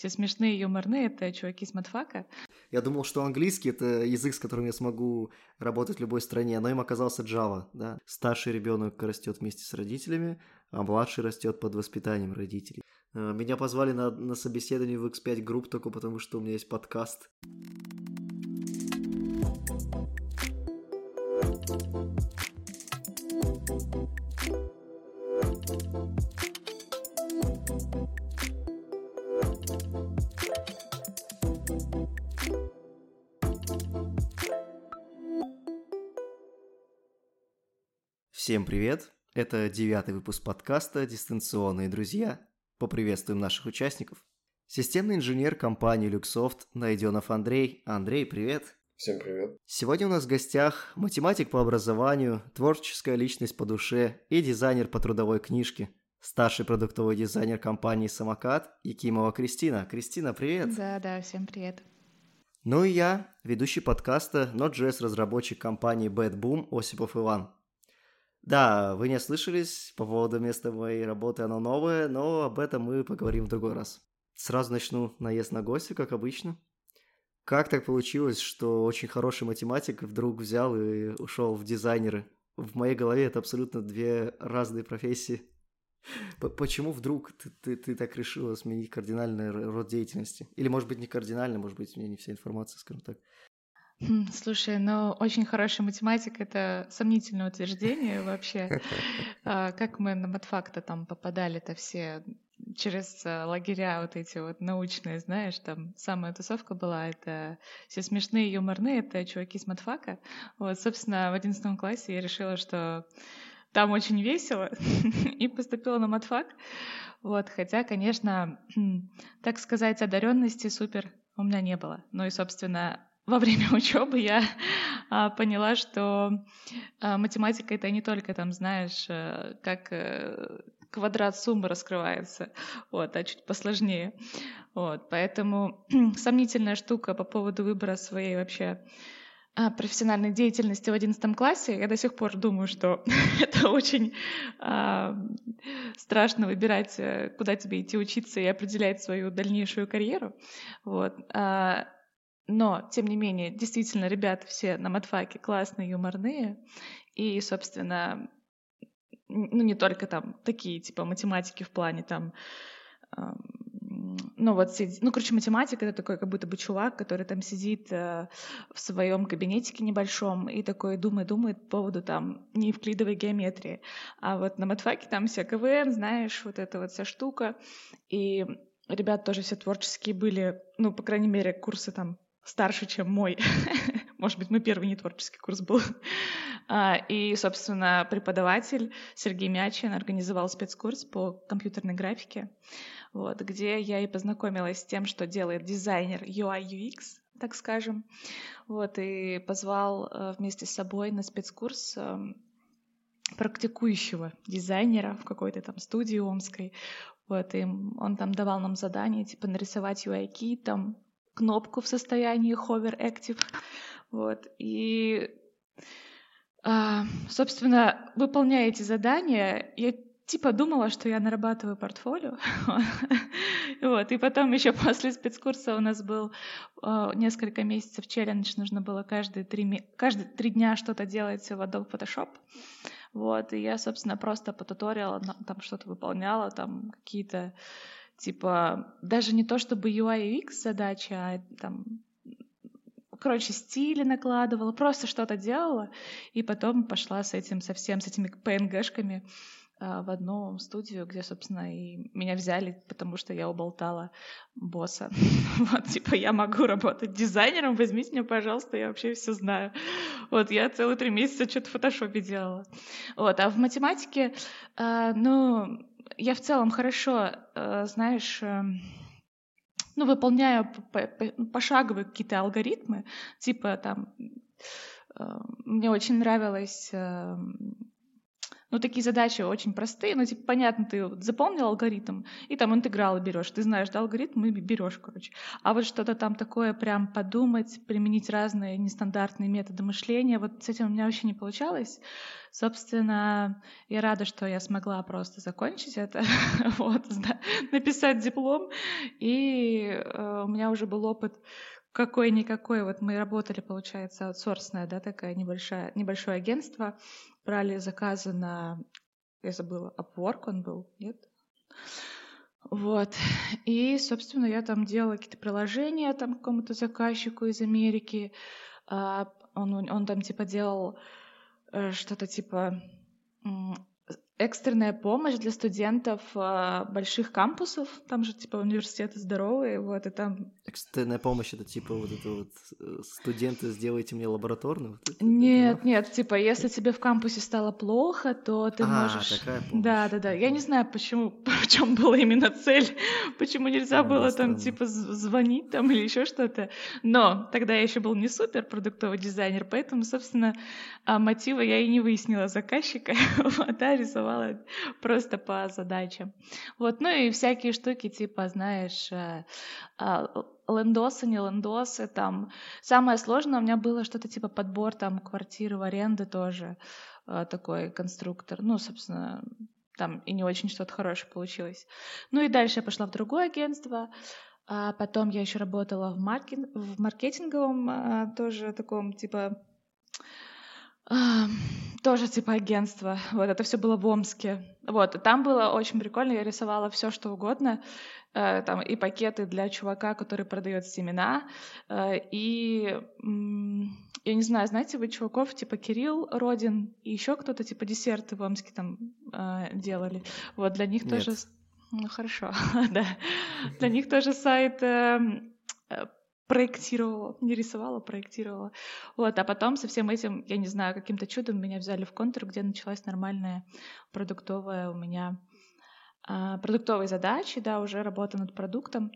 все смешные, юморные, это чуваки с матфака. Я думал, что английский — это язык, с которым я смогу работать в любой стране, но им оказался Java, да. Старший ребенок растет вместе с родителями, а младший растет под воспитанием родителей. Э, меня позвали на, на собеседование в X5 групп только потому, что у меня есть подкаст. Всем привет! Это девятый выпуск подкаста «Дистанционные друзья». Поприветствуем наших участников. Системный инженер компании Luxoft Найденов Андрей. Андрей, привет! Всем привет! Сегодня у нас в гостях математик по образованию, творческая личность по душе и дизайнер по трудовой книжке, старший продуктовый дизайнер компании «Самокат» Якимова Кристина. Кристина, привет! Да-да, всем привет! Ну и я, ведущий подкаста Node.js разработчик компании Bad Boom Осипов Иван. Да, вы не ослышались по поводу места моей работы, оно новое, но об этом мы поговорим в другой раз. Сразу начну наезд на гостя, как обычно. Как так получилось, что очень хороший математик вдруг взял и ушел в дизайнеры? В моей голове это абсолютно две разные профессии. Почему вдруг ты, ты, ты так решила сменить кардинальный род деятельности? Или, может быть, не кардинально, может быть, у меня не вся информация, скажем так. Хм, слушай, ну очень хороший математик — это сомнительное утверждение вообще. А, как мы на матфакта там попадали-то все через э, лагеря вот эти вот научные, знаешь, там самая тусовка была, это все смешные, юморные, это чуваки с матфака. Вот, собственно, в одиннадцатом классе я решила, что там очень весело, и поступила на матфак. Вот, хотя, конечно, так сказать, одаренности супер у меня не было. Ну и, собственно, во время учебы я а, поняла, что а, математика это не только там, знаешь, а, как а, квадрат суммы раскрывается, вот, а чуть посложнее. Вот, поэтому сомнительная штука по поводу выбора своей вообще а, профессиональной деятельности в одиннадцатом классе. Я до сих пор думаю, что это очень а, страшно выбирать, э, куда тебе идти учиться и определять свою дальнейшую карьеру. Вот. Но, тем не менее, действительно, ребята все на матфаке классные, юморные. И, собственно, ну, не только там такие, типа, математики в плане там ну вот, ну, короче, математика — это такой как будто бы чувак, который там сидит э, в своем кабинетике небольшом и такой думает-думает по поводу там неевклидовой геометрии. А вот на матфаке там вся КВН, знаешь, вот эта вот вся штука. И ребят тоже все творческие были, ну, по крайней мере, курсы там старше, чем мой. Может быть, мой первый нетворческий курс был. А, и, собственно, преподаватель Сергей Мячин организовал спецкурс по компьютерной графике, вот, где я и познакомилась с тем, что делает дизайнер UI UX, так скажем. Вот, и позвал э, вместе с собой на спецкурс эм, практикующего дизайнера в какой-то там студии омской. Вот, и он там давал нам задание, типа, нарисовать UI-ки, там, кнопку в состоянии hover active. Вот. И, а, собственно, выполняя эти задания, я типа думала, что я нарабатываю портфолио. вот. И потом еще после спецкурса у нас был э, несколько месяцев челлендж, нужно было каждые три, каждые три дня что-то делать в Adobe Photoshop. Вот, и я, собственно, просто по туториалам там что-то выполняла, там какие-то Типа, даже не то чтобы UI UX задача, а там короче, стили накладывала, просто что-то делала, и потом пошла с этим совсем, с этими PNG-шками а, в одну студию, где, собственно, и меня взяли, потому что я уболтала босса. Вот, типа, я могу работать дизайнером, возьмите меня, пожалуйста, я вообще все знаю. Вот, я целые три месяца что-то в фотошопе делала. Вот, а в математике, а, ну, я в целом хорошо, э, знаешь, э, ну, выполняю пошаговые какие-то алгоритмы, типа там, э, мне очень нравилось Ну, такие задачи очень простые, ну, типа, понятно, ты запомнил алгоритм, и там интегралы берешь. Ты знаешь, да, алгоритм, и берешь, короче. А вот что-то там такое, прям подумать, применить разные нестандартные методы мышления, вот с этим у меня вообще не получалось. Собственно, я рада, что я смогла просто закончить это, вот, написать диплом, и э, у меня уже был опыт какой-никакой. Вот мы работали, получается, аутсорсная, да, такая небольшая, небольшое агентство, брали заказы на, я забыла, Upwork он был, нет? Вот. И, собственно, я там делала какие-то приложения там какому-то заказчику из Америки. А, он, он там типа делал э, что-то типа экстренная помощь для студентов э, больших кампусов, там же типа университеты здоровые, вот, и там... Экстренная помощь — это типа вот это вот э, студенты, сделайте мне лабораторную? Вот это, нет, это... нет, типа если тебе в кампусе стало плохо, то ты а, можешь... такая помощь. Да, да, да. Я не знаю, почему, в чем была именно цель, почему нельзя было там типа звонить там или еще что-то. Но тогда я еще был не супер продуктовый дизайнер, поэтому, собственно, а, мотива я и не выяснила заказчика, а рисовала рисовала просто по задачам. Вот, ну и всякие штуки, типа, знаешь, э, а, лендосы, не лендосы, там. Самое сложное у меня было что-то типа подбор там квартиры в аренду тоже, э, такой конструктор. Ну, собственно, там и не очень что-то хорошее получилось. Ну и дальше я пошла в другое агентство, а потом я еще работала в, маркет... в маркетинговом э, тоже таком типа тоже типа агентство. Вот это все было в Омске. Вот, и там было очень прикольно. Я рисовала все, что угодно. Э, там и пакеты для чувака, который продает семена. Э, и я не знаю, знаете вы чуваков типа Кирилл Родин и еще кто-то типа десерты в Омске там э, делали. Вот для них Нет. тоже. Ну хорошо, да. Для них тоже сайт эм, проектировала, не рисовала, проектировала. Вот, а потом со всем этим, я не знаю, каким-то чудом меня взяли в контур, где началась нормальная продуктовая у меня а, продуктовые задачи, да, уже работа над продуктом,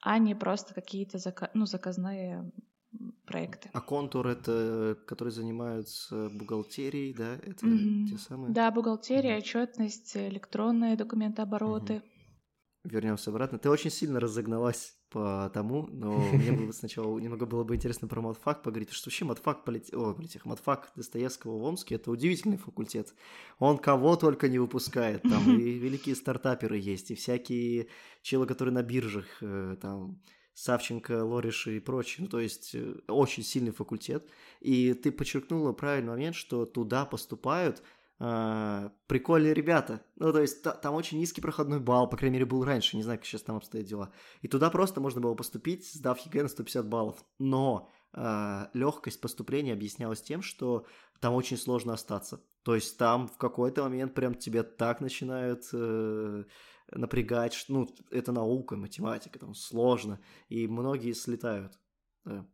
а не просто какие-то зака- ну, заказные проекты. А контур это, которые занимаются бухгалтерией, да? Это mm-hmm. те самые? Да, бухгалтерия, mm-hmm. отчетность, электронные документообороты. Mm-hmm. Вернемся обратно. Ты очень сильно разогналась по тому, но мне бы сначала немного было бы интересно про матфак поговорить, что вообще матфак, полит... О, политех, матфак Достоевского в Омске – это удивительный факультет. Он кого только не выпускает, там и великие стартаперы есть, и всякие челы, которые на биржах, э, там, Савченко, Лориш и прочие. Ну, то есть э, очень сильный факультет. И ты подчеркнула правильный момент, что туда поступают – э, прикольные ребята. Ну, то есть та, там очень низкий проходной балл, по крайней мере, был раньше, не знаю, как сейчас там обстоят дела. И туда просто можно было поступить, сдав ЕГЭ на 150 баллов. Но э, легкость поступления объяснялась тем, что там очень сложно остаться. То есть там в какой-то момент прям тебя так начинают э, напрягать, ну, это наука, математика, там сложно, и многие слетают. Да.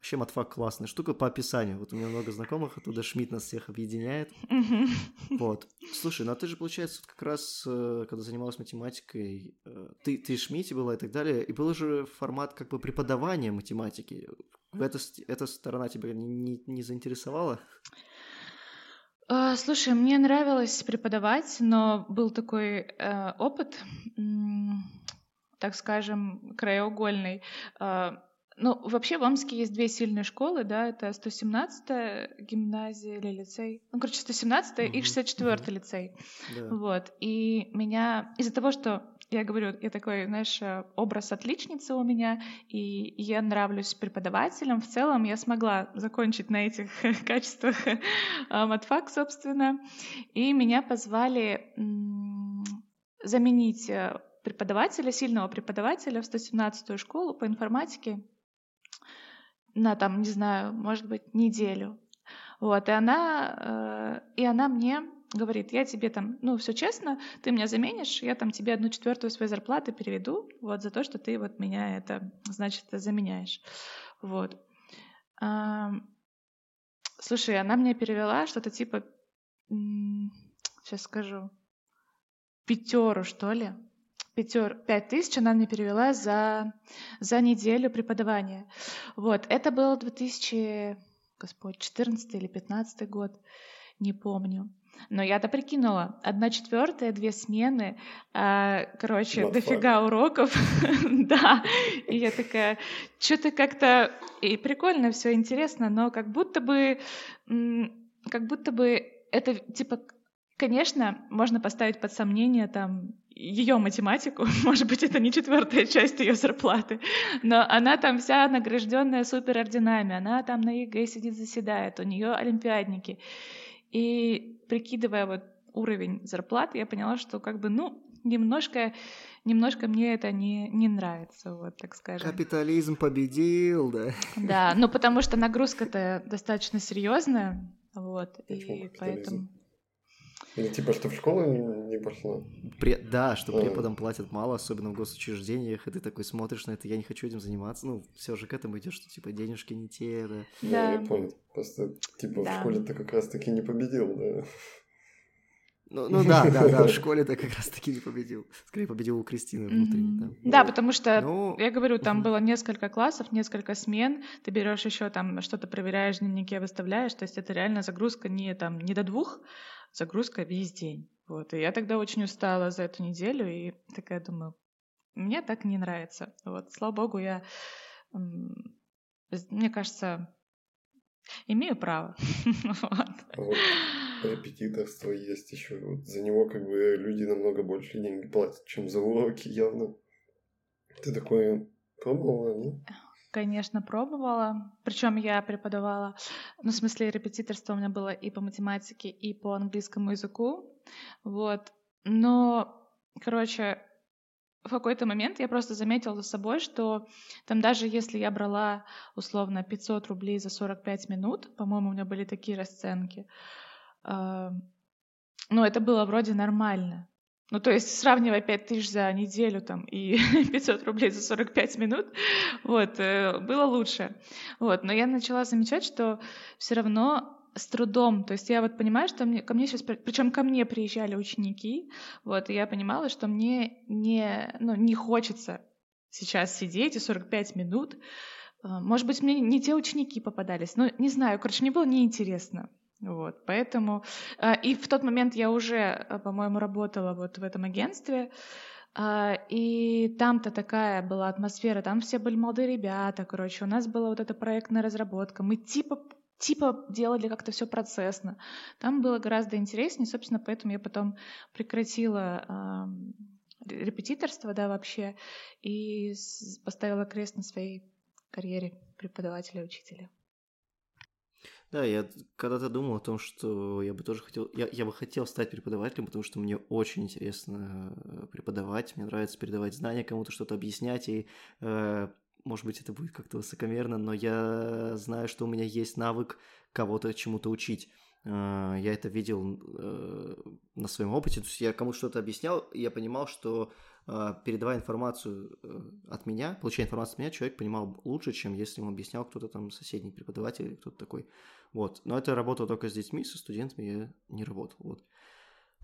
Вообще матфак классная штука по описанию. Вот у меня много знакомых, оттуда Шмидт нас всех объединяет. Вот. Слушай, ну а ты же, получается, как раз, э, когда занималась математикой, э, ты, ты Шмидте была и так далее, и был же формат как бы преподавания математики. Эта, эта сторона тебя не, не, не заинтересовала? А, слушай, мне нравилось преподавать, но был такой э, опыт, так скажем, краеугольный. Э, ну, вообще в Омске есть две сильные школы, да, это 117-я гимназия или лицей, ну, короче, 117-я угу, и 64-й угу. лицей. Да. Вот, и меня из-за того, что я говорю, я такой, знаешь, образ отличницы у меня, и я нравлюсь преподавателям. В целом я смогла закончить на этих качествах матфак, собственно. И меня позвали заменить э, преподавателя, сильного преподавателя в 117-ю школу по информатике на там, не знаю, может быть, неделю. Вот, и она, э, и она мне говорит, я тебе там, ну, все честно, ты меня заменишь, я там тебе одну четвертую своей зарплаты переведу, вот, за то, что ты вот меня это, значит, заменяешь. Вот. А, слушай, она мне перевела что-то типа, сейчас скажу, пятеру, что ли, пятер, пять тысяч она мне перевела за, за неделю преподавания. Вот, это был 2000, господь, 14 или 15 год, не помню. Но я-то прикинула, одна четвертая, две смены, а, короче, Not дофига fun. уроков, да. И я такая, что-то как-то и прикольно, все интересно, но как будто бы, как будто бы это типа Конечно, можно поставить под сомнение там ее математику, может быть, это не четвертая часть ее зарплаты, но она там вся награжденная суперорденами, она там на ЕГЭ сидит, заседает, у нее олимпиадники. И прикидывая вот уровень зарплаты, я поняла, что как бы, ну, немножко, немножко мне это не, не нравится, вот так скажем. Капитализм победил, да? Да, ну потому что нагрузка-то достаточно серьезная, вот, Почему и поэтому... Или типа, что в школу не пошла? Пре... Да, что а. преподам платят мало, особенно в госучреждениях, и ты такой смотришь на это, я не хочу этим заниматься. Ну, все же к этому идет, что типа денежки не те, да. Да, я понял. Просто типа да. в школе ты как раз таки не победил, да. Ну, ну да, да, да, в школе ты как раз таки не победил. Скорее победил у Кристины внутренне. Да, да потому что, ну, я говорю, там было несколько классов, несколько смен, ты берешь еще там что-то проверяешь, дневники выставляешь, то есть это реально загрузка не там не до двух, загрузка весь день. Вот. И я тогда очень устала за эту неделю и такая думаю, мне так не нравится. Вот. Слава богу, я, мне кажется, имею право. А вот репетиторство есть еще. За него как бы люди намного больше деньги платят, чем за уроки явно. Ты такое пробовала, нет? Конечно, пробовала. Причем я преподавала, ну, в смысле, репетиторство у меня было и по математике, и по английскому языку. Вот. Но, короче, в какой-то момент я просто заметила за собой, что там даже если я брала условно 500 рублей за 45 минут, по-моему, у меня были такие расценки, э, ну, это было вроде нормально. Ну, то есть, сравнивая 5 тысяч за неделю там, и 500 рублей за 45 минут, вот, э, было лучше. Вот, но я начала замечать, что все равно с трудом, то есть я вот понимаю, что мне, ко мне сейчас, причем ко мне приезжали ученики, вот, и я понимала, что мне не, ну, не хочется сейчас сидеть и 45 минут, а, может быть, мне не те ученики попадались, но не знаю, короче, мне было неинтересно. Вот, поэтому... А, и в тот момент я уже, а, по-моему, работала вот в этом агентстве, а, и там-то такая была атмосфера, там все были молодые ребята, короче, у нас была вот эта проектная разработка, мы типа типа делали как-то все процессно. Там было гораздо интереснее, собственно, поэтому я потом прекратила э, репетиторство, да, вообще, и поставила крест на своей карьере преподавателя-учителя. Да, я когда-то думал о том, что я бы тоже хотел, я, я бы хотел стать преподавателем, потому что мне очень интересно э, преподавать, мне нравится передавать знания, кому-то что-то объяснять, и, э, может быть, это будет как-то высокомерно, но я знаю, что у меня есть навык кого-то чему-то учить. Э, я это видел э, на своем опыте, то есть я кому-то что-то объяснял, и я понимал, что передавая информацию от меня, получая информацию от меня, человек понимал лучше, чем если ему объяснял кто-то там соседний преподаватель или кто-то такой. Вот. Но это работало только с детьми, со студентами я не работал. Вот.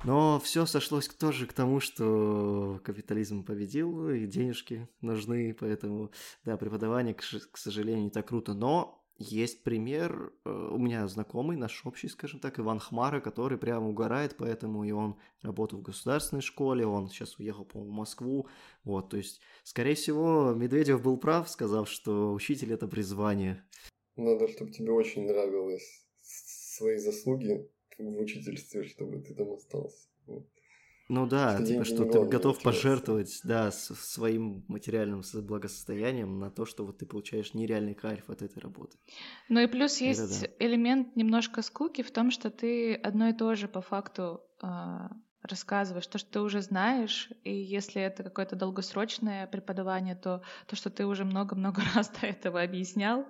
Но все сошлось тоже к тому, что капитализм победил, и денежки нужны, поэтому, да, преподавание, к, к сожалению, не так круто. Но есть пример, э, у меня знакомый, наш общий, скажем так, Иван Хмара, который прямо угорает, поэтому и он работал в государственной школе, он сейчас уехал, по-моему, в Москву, вот, то есть, скорее всего, Медведев был прав, сказав, что учитель – это призвание. Надо, чтобы тебе очень нравилось свои заслуги в учительстве, чтобы ты там остался. Ну да, что типа, что ты готов пожертвовать, да, своим материальным благосостоянием на то, что вот ты получаешь нереальный кайф от этой работы. Ну и плюс есть да. элемент немножко скуки в том, что ты одно и то же по факту э, рассказываешь, то, что ты уже знаешь, и если это какое-то долгосрочное преподавание, то то, что ты уже много-много раз до этого объяснял,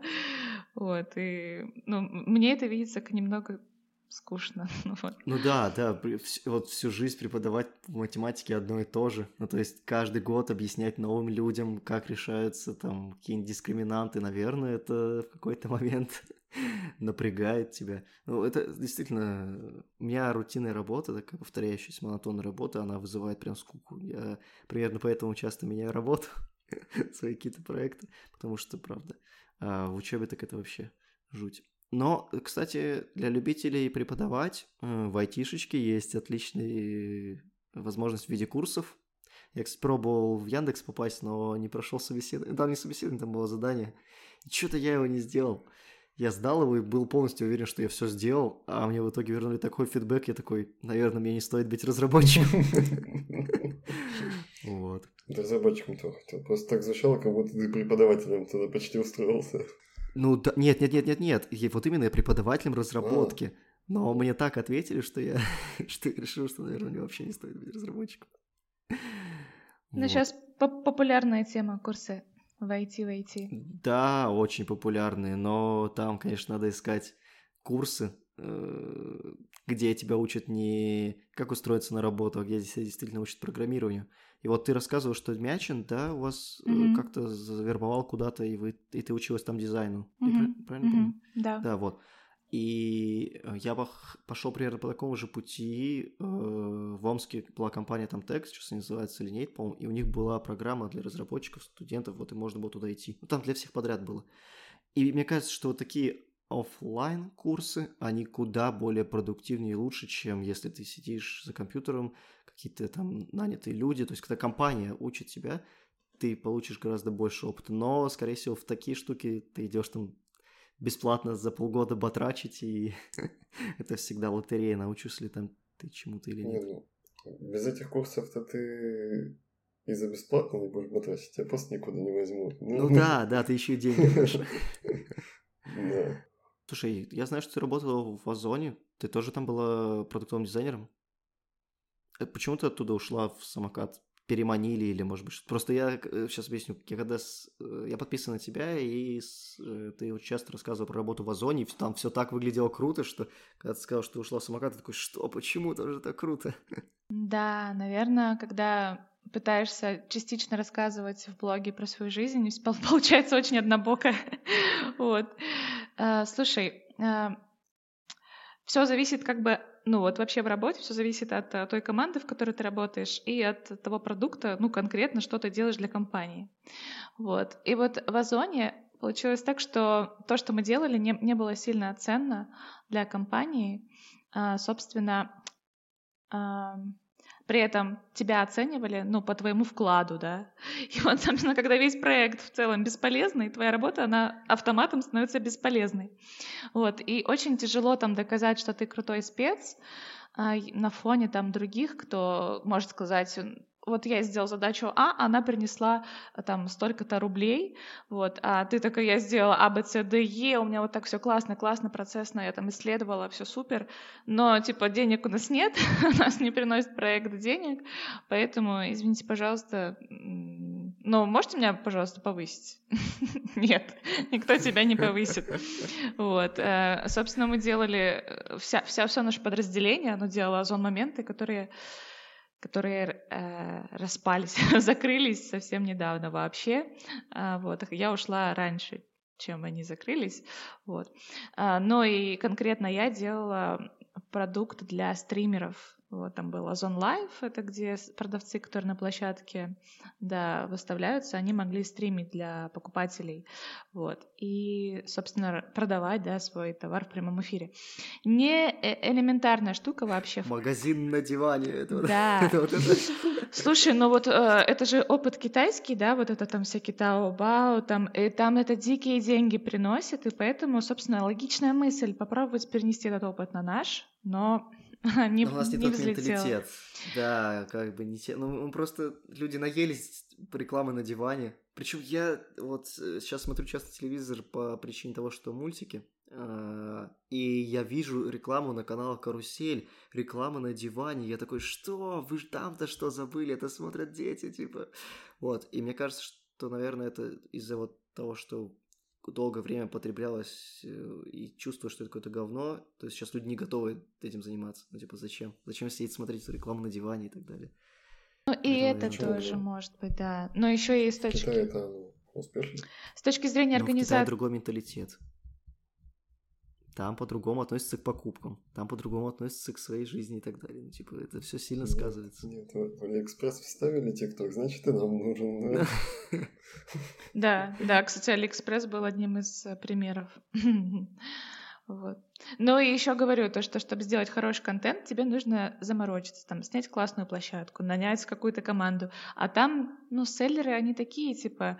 вот, и, ну, мне это видится как немного скучно. Ну, ну да, да, вот всю жизнь преподавать в математике одно и то же. Ну то есть каждый год объяснять новым людям, как решаются там какие-нибудь дискриминанты, наверное, это в какой-то момент напрягает тебя. Ну это действительно, у меня рутинная работа, такая повторяющаяся монотонная работа, она вызывает прям скуку. Я примерно поэтому часто меняю работу, свои какие-то проекты, потому что, правда, а в учебе так это вообще жуть. Но, кстати, для любителей преподавать э, в айтишечке есть отличная возможность в виде курсов. Я, кстати, пробовал в Яндекс попасть, но не прошел собеседование. Там не собеседование, там было задание. И что-то я его не сделал. Я сдал его и был полностью уверен, что я все сделал, а мне в итоге вернули такой фидбэк, я такой, наверное, мне не стоит быть разработчиком. Вот. Разработчиком то хотел. Просто так звучало, как будто ты преподавателем туда почти устроился. Ну, да, нет, нет, нет, нет, нет. Я, вот именно я преподавателем разработки. А. Но мне так ответили, что я, что я решил, что, наверное, мне вообще не стоит быть разработчиком. Ну, вот. сейчас популярная тема курсы в IT, в IT. Да, очень популярные, но там, конечно, надо искать курсы, э, где тебя учат не как устроиться на работу, а где действительно учат программированию. И вот ты рассказывал, что Мячин, да, у вас mm-hmm. как-то завербовал куда-то, и, вы, и ты училась там дизайну. Mm-hmm. правильно mm-hmm. помню? Да. Да, вот. И э, я пошел примерно по такому же пути. Э, в Омске была компания там Text, сейчас называется Lineate, по-моему, и у них была программа для разработчиков, студентов, вот и можно было туда идти. Ну, там для всех подряд было. И мне кажется, что вот такие офлайн курсы, они куда более продуктивнее и лучше, чем если ты сидишь за компьютером, какие-то там нанятые люди, то есть когда компания учит тебя, ты получишь гораздо больше опыта. Но, скорее всего, в такие штуки ты идешь там бесплатно за полгода батрачить, и это всегда лотерея, научишься ли там ты чему-то или нет. Ну, без этих курсов-то ты и за бесплатно не будешь батрачить, тебя просто никуда не возьмут. Ну, ну да, да, ты еще и деньги Да. Слушай, я знаю, что ты работала в Озоне. Ты тоже там была продуктовым дизайнером? Э, почему ты оттуда ушла в самокат? переманили или, может быть, Просто я сейчас э, объясню. Я когда с... Э, я подписан на тебя, и с... ты очень часто рассказывал про работу в Озоне, и там все так выглядело круто, что когда ты сказал, что ты ушла в самокат, ты такой, что, почему это же так круто? Да, наверное, когда пытаешься частично рассказывать в блоге про свою жизнь, получается очень однобоко. вот. Слушай, все зависит как бы ну вот вообще в работе все зависит от э, той команды, в которой ты работаешь, и от того продукта, ну конкретно, что ты делаешь для компании. Вот. И вот в Озоне получилось так, что то, что мы делали, не, не было сильно ценно для компании. А, собственно, а, при этом тебя оценивали, ну, по твоему вкладу, да. И вот, собственно, когда весь проект в целом бесполезный, твоя работа, она автоматом становится бесполезной. Вот, и очень тяжело там доказать, что ты крутой спец, а, на фоне там других, кто может сказать, вот я сделал задачу А, она принесла э, там столько-то рублей, вот, а ты такой, я сделала А, Б, С, Д, Е, у меня вот так все классно, классно, процессно, я там исследовала, все супер, но, типа, денег у нас нет, у нас не приносит проект денег, поэтому, извините, пожалуйста, ну, можете меня, пожалуйста, повысить? Нет, никто тебя не повысит. Вот. Э, собственно, мы делали, э, вся, вся, все наше подразделение, оно делало озон-моменты, которые которые э, распались, закрылись совсем недавно вообще. Э, вот, я ушла раньше, чем они закрылись. Вот. Э, но и конкретно я делала продукт для стримеров, вот, там был Озон Live, это где продавцы, которые на площадке да, выставляются, они могли стримить для покупателей. Вот, и, собственно, продавать да, свой товар в прямом эфире. Не э, элементарная штука вообще. Магазин на диване. Это да. это вот это. Слушай, ну вот э, это же опыт китайский, да, вот это там всякие Таобао, там, и там это дикие деньги приносит, и поэтому, собственно, логичная мысль попробовать перенести этот опыт на наш, но не, у нас не, не тот менталитет. Да, как бы не те. Ну, просто люди наелись рекламы на диване. Причем я вот э, сейчас смотрю часто телевизор по причине того, что мультики. А, и я вижу рекламу на каналах Карусель, реклама на диване. Я такой, что? Вы же там-то что забыли? Это смотрят дети, типа. Вот. И мне кажется, что, наверное, это из-за вот того, что долгое время потреблялось э, и чувствую, что это какое-то говно, то есть сейчас люди не готовы этим заниматься. Ну, типа, зачем? Зачем сидеть смотреть эту рекламу на диване и так далее? Ну, и это, это тоже было. может быть, да. Но еще и с точки... Китай это успешно. С точки зрения организации... Ну, Китае другой менталитет. Там по-другому относятся к покупкам, там по-другому относятся к своей жизни и так далее. Ну, типа, это все сильно нет, сказывается. Нет, в Алиэкспресс вставили TikTok, значит, и нам нужен. Да, да, кстати, Алиэкспресс был одним из э, примеров. Вот. Ну и еще говорю, то, что чтобы сделать хороший контент, тебе нужно заморочиться, там, снять классную площадку, нанять какую-то команду. А там, ну, селлеры, они такие, типа,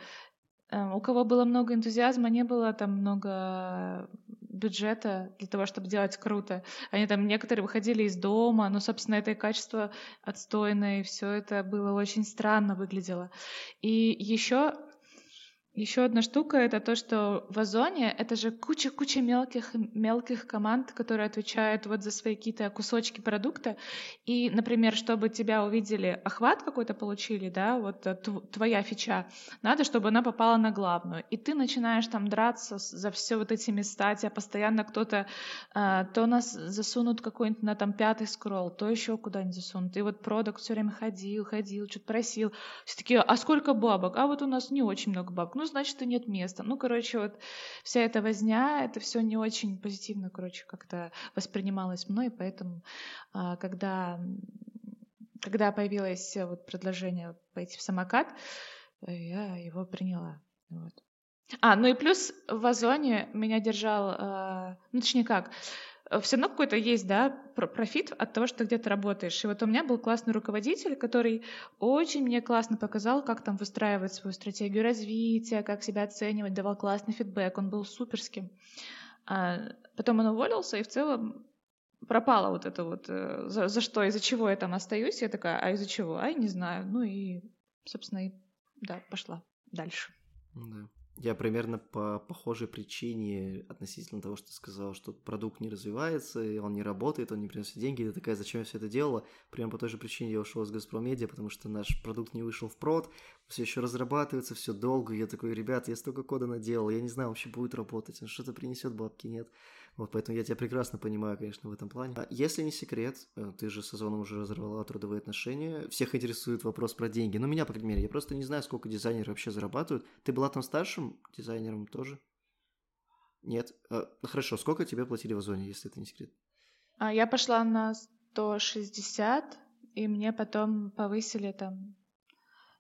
у кого было много энтузиазма, не было там много бюджета для того, чтобы делать круто. Они там некоторые выходили из дома, но, собственно, это и качество отстойное, и все это было очень странно выглядело. И еще еще одна штука — это то, что в Озоне это же куча-куча мелких, мелких команд, которые отвечают вот за свои какие-то кусочки продукта. И, например, чтобы тебя увидели, охват какой-то получили, да, вот э, твоя фича, надо, чтобы она попала на главную. И ты начинаешь там драться за все вот эти места, тебя постоянно кто-то, а, то нас засунут какой-нибудь на там пятый скролл, то еще куда-нибудь засунут. И вот продукт все время ходил, ходил, что-то просил. Все такие, а сколько бабок? А вот у нас не очень много бабок. Ну, значит, что нет места. Ну, короче, вот вся эта возня, это все не очень позитивно, короче, как-то воспринималось мной, поэтому а, когда, когда появилось вот предложение пойти в самокат, я его приняла. Вот. А, ну и плюс в Озоне меня держал, э, ну точнее как, Э, все равно какой-то есть, да, профит от того, что ты где-то работаешь. И вот у меня был классный руководитель, который очень мне классно показал, как там выстраивать свою стратегию развития, как себя оценивать, давал классный фидбэк, он был суперским. А потом он уволился, и в целом пропало вот это вот, э, за, за что, из-за чего я там остаюсь. Я такая, а из-за чего? Ай, не знаю. Ну и, собственно, и, да, пошла дальше. Да. Я примерно по похожей причине относительно того, что ты сказал, что продукт не развивается, и он не работает, он не приносит деньги. Ты такая, зачем я все это делала? Прямо по той же причине я ушел из Газпром Медиа, потому что наш продукт не вышел в прод, все еще разрабатывается, все долго. Я такой, ребят, я столько кода наделал, я не знаю, вообще будет работать, он что-то принесет бабки, нет. Вот поэтому я тебя прекрасно понимаю, конечно, в этом плане. А если не секрет, э, ты же с Озоном уже разорвала трудовые отношения, всех интересует вопрос про деньги. Ну, меня, по крайней мере, я просто не знаю, сколько дизайнеры вообще зарабатывают. Ты была там старшим дизайнером тоже? Нет? А, ну, хорошо, сколько тебе платили в Озоне, если это не секрет? А, я пошла на 160, и мне потом повысили там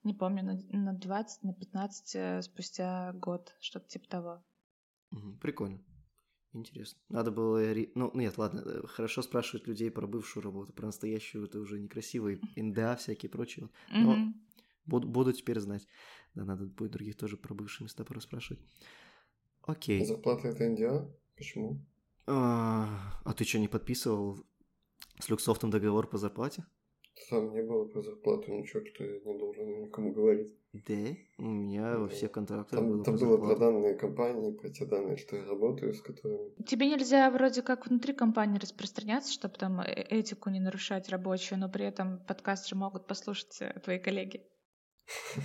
не помню, на, на 20, на 15 э, спустя год, что-то типа того. Прикольно. Интересно. Надо было... Ну, нет, ладно, э, хорошо спрашивать людей про бывшую работу, про настоящую это уже некрасиво, и НДА всякие прочие. Но mm-hmm. буду, буду теперь знать. Да, надо будет других тоже про бывшие места пораспрашивать. Окей. Зарплата это НДА? Почему? А, а ты что, не подписывал с Люксофтом договор по зарплате? Там не было про зарплату ничего, что я не должен никому говорить. Да? У меня во всех контрактах там, было Там было про данные компании, про те данные, что я работаю, с которыми... Тебе нельзя вроде как внутри компании распространяться, чтобы там э, этику не нарушать рабочую, но при этом подкаст же могут послушать э, твои коллеги.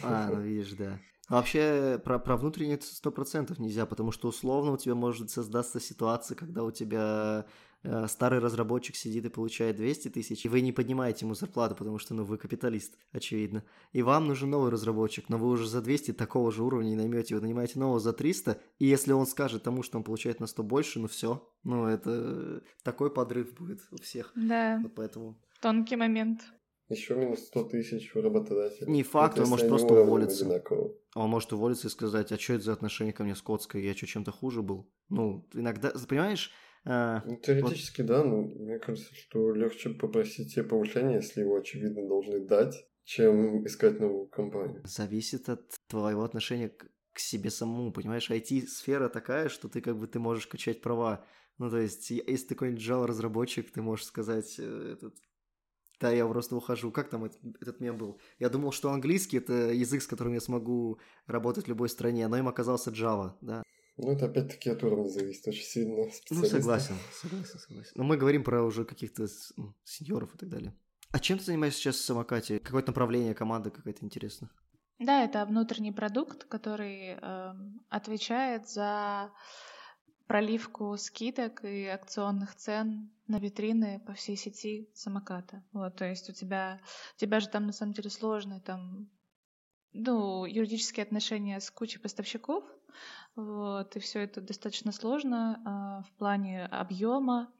А, ну видишь, да. Вообще про, про внутреннее сто процентов нельзя, потому что условно у тебя может создаться ситуация, когда у тебя Э, старый разработчик сидит и получает 200 тысяч, и вы не поднимаете ему зарплату, потому что, ну, вы капиталист, очевидно. И вам нужен новый разработчик, но вы уже за 200 такого же уровня не наймете, вы нанимаете нового за 300, и если он скажет тому, что он получает на 100 больше, ну все, ну это такой подрыв будет у всех. Да. Вот поэтому... Тонкий момент. Еще минус 100 тысяч у работодателя. Не факт, он может просто уволиться. Одинаково. Он может уволиться и сказать, а что это за отношение ко мне скотское, я что, чем-то хуже был? Ну, иногда, понимаешь, а, ну, теоретически, вот. да, но мне кажется, что легче попросить тебе повышение, если его, очевидно, должны дать, чем искать новую компанию. Зависит от твоего отношения к, к себе самому, понимаешь? IT-сфера такая, что ты как бы ты можешь качать права. Ну, то есть, если ты какой-нибудь Java-разработчик, ты можешь сказать э, этот, да, я просто ухожу. Как там этот, этот мем был? Я думал, что английский — это язык, с которым я смогу работать в любой стране, но им оказался Java, да. Ну, это опять-таки от уровня зависит очень сильно. Ну, согласен, согласен, согласен. Но мы говорим про уже каких-то сеньоров и так далее. А чем ты занимаешься сейчас в самокате? Какое-то направление команды какое-то интересно? Да, это внутренний продукт, который э, отвечает за проливку скидок и акционных цен на витрины по всей сети самоката. Вот, то есть у тебя, у тебя же там на самом деле сложные там ну, юридические отношения с кучей поставщиков, вот, и все это достаточно сложно э, в плане объема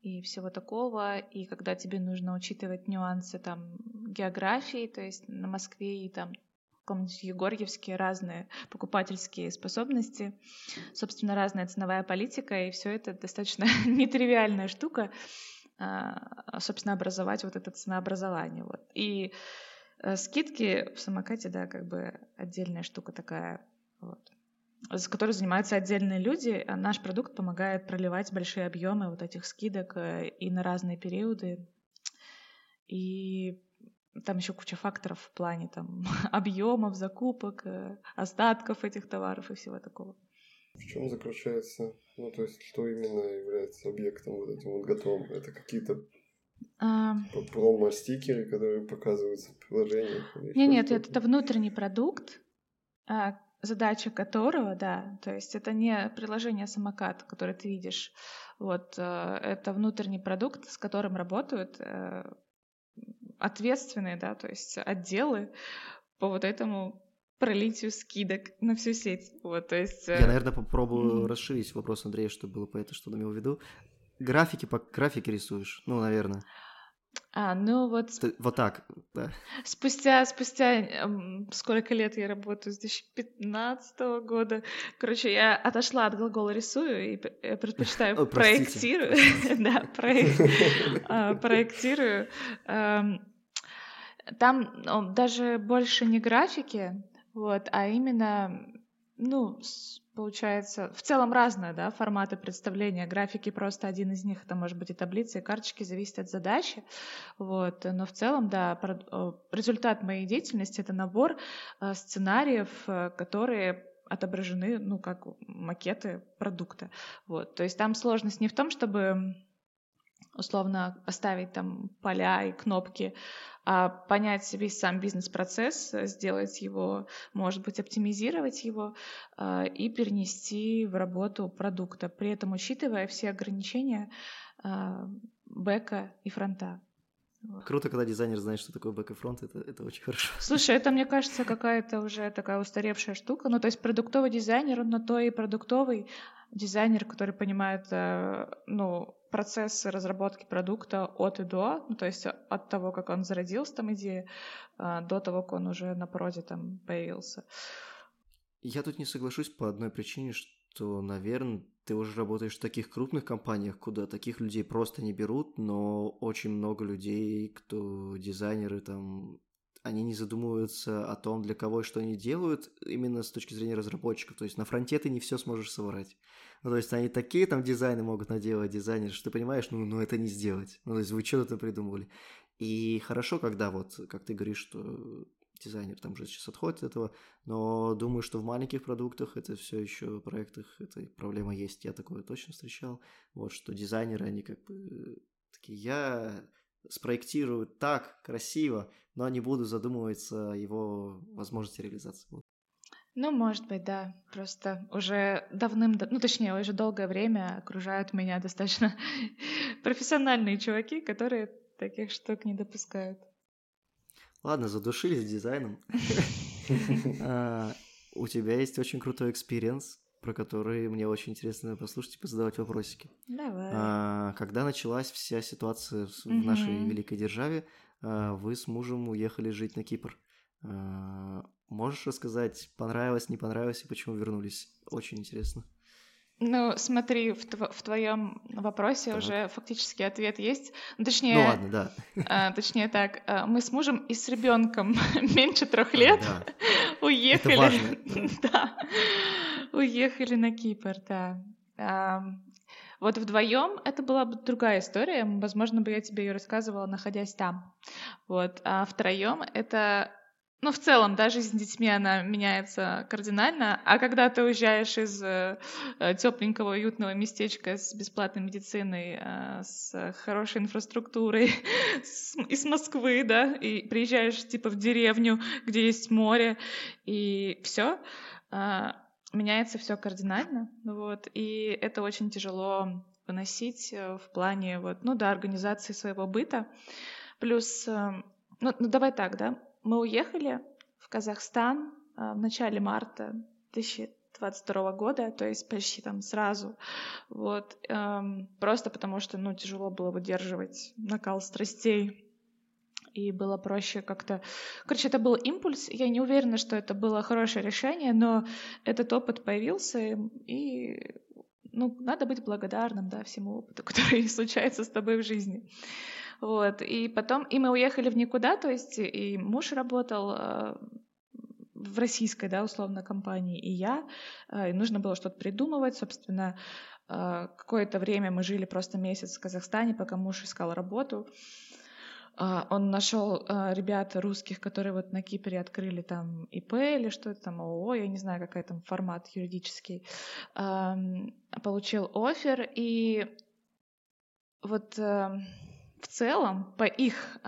и всего такого. И когда тебе нужно учитывать нюансы там географии, то есть на Москве и там каком-нибудь Егорьевске разные покупательские способности, собственно, разная ценовая политика, и все это достаточно нетривиальная штука, а, собственно, образовать вот это ценообразование. Вот. И э, скидки в самокате, да, как бы отдельная штука такая, вот, с которой занимаются отдельные люди, а наш продукт помогает проливать большие объемы вот этих скидок э, и на разные периоды. И там еще куча факторов в плане там объемов, закупок, э, остатков этих товаров и всего такого. В чем заключается, ну то есть что именно является объектом вот этим вот готовым? Это какие-то а... промо-стикеры, которые показываются в приложениях? Нет, нет, это, это внутренний продукт, а, задача которого, да, то есть это не приложение самокат, которое ты видишь, вот, э, это внутренний продукт, с которым работают э, ответственные, да, то есть отделы по вот этому пролитию скидок на всю сеть. Вот, то есть... Я, э, наверное, попробую mm-hmm. расширить вопрос Андрея, чтобы было понятно, что он имел в виду. Графики по графике рисуешь? Ну, наверное. А, ну вот... Вот так, да. Спустя, спустя эм, сколько лет я работаю, с 2015 года, короче, я отошла от глагола «рисую» и предпочитаю «проектирую». Да, а, проектирую. Там даже больше не графики, вот, а именно, ну, получается, в целом разные, да, форматы представления. Графики просто один из них, это может быть и таблицы, и карточки, зависит от задачи, вот. Но в целом, да, результат моей деятельности — это набор э, сценариев, э, которые отображены, ну, как макеты продукта, вот. То есть там сложность не в том, чтобы условно поставить там поля и кнопки, а понять весь сам бизнес-процесс, сделать его, может быть, оптимизировать его а, и перенести в работу продукта, при этом учитывая все ограничения а, бэка и фронта. Круто, когда дизайнер знает, что такое бэк и фронт, это, это очень хорошо. Слушай, это, мне кажется, какая-то уже такая устаревшая штука. Ну, то есть продуктовый дизайнер, на то и продуктовый дизайнер, который понимает, э, ну, процесс разработки продукта от и до, ну, то есть от того, как он зародился, там идея, э, до того, как он уже на проде там появился. Я тут не соглашусь по одной причине, что, наверное, ты уже работаешь в таких крупных компаниях, куда таких людей просто не берут, но очень много людей, кто дизайнеры там, они не задумываются о том, для кого и что они делают, именно с точки зрения разработчиков. То есть на фронте ты не все сможешь соврать. Ну, то есть они такие там дизайны могут наделать, дизайнеры, что ты понимаешь, ну, ну это не сделать. Ну, то есть вы что-то придумывали. И хорошо, когда вот, как ты говоришь, что дизайнер там уже сейчас отходит от этого, но думаю, что в маленьких продуктах это все еще проектах эта проблема есть. Я такое точно встречал. Вот что дизайнеры, они как бы такие, я спроектирую так красиво, но не буду задумываться о его возможности реализации. Ну, может быть, да. Просто уже давным, ну, точнее, уже долгое время окружают меня достаточно профессиональные чуваки, которые таких штук не допускают. Ладно, задушились дизайном. А, у тебя есть очень крутой experience, про который мне очень интересно послушать и позадавать вопросики. Давай. А, когда началась вся ситуация в нашей великой державе, а, вы с мужем уехали жить на Кипр. Можешь рассказать, понравилось, не понравилось и почему вернулись? Очень интересно. Ну, смотри, в, тв- в твоем вопросе так. уже фактически ответ есть. Ну, точнее, ну ладно, да. А, точнее так, а, мы с мужем и с ребенком меньше трех лет а, да. уехали. да, уехали на Кипр, да. А, вот вдвоем это была бы другая история. Возможно, бы я тебе ее рассказывала, находясь там. Вот. А втроем это ну, в целом, да, жизнь с детьми, она меняется кардинально. А когда ты уезжаешь из э, тепленького, уютного местечка с бесплатной медициной, э, с хорошей инфраструктурой, с, из Москвы, да, и приезжаешь типа в деревню, где есть море, и все, э, меняется все кардинально. Вот, и это очень тяжело выносить э, в плане, вот, ну да, организации своего быта. Плюс, э, ну, ну давай так, да, мы уехали в Казахстан а, в начале марта 2022 года, то есть почти там сразу, вот, эм, просто потому что, ну, тяжело было выдерживать накал страстей и было проще как-то... Короче, это был импульс, я не уверена, что это было хорошее решение, но этот опыт появился, и ну, надо быть благодарным, да, всему опыту, который случается с тобой в жизни. Вот, и потом, и мы уехали в никуда, то есть и муж работал э, в российской, да, условно, компании, и я, э, и нужно было что-то придумывать, собственно, э, какое-то время мы жили просто месяц в Казахстане, пока муж искал работу, он нашел а, ребят русских, которые вот на Кипре открыли там ИП или что это там, ООО, я не знаю, какой там формат юридический, получил офер, и вот эм, в целом по их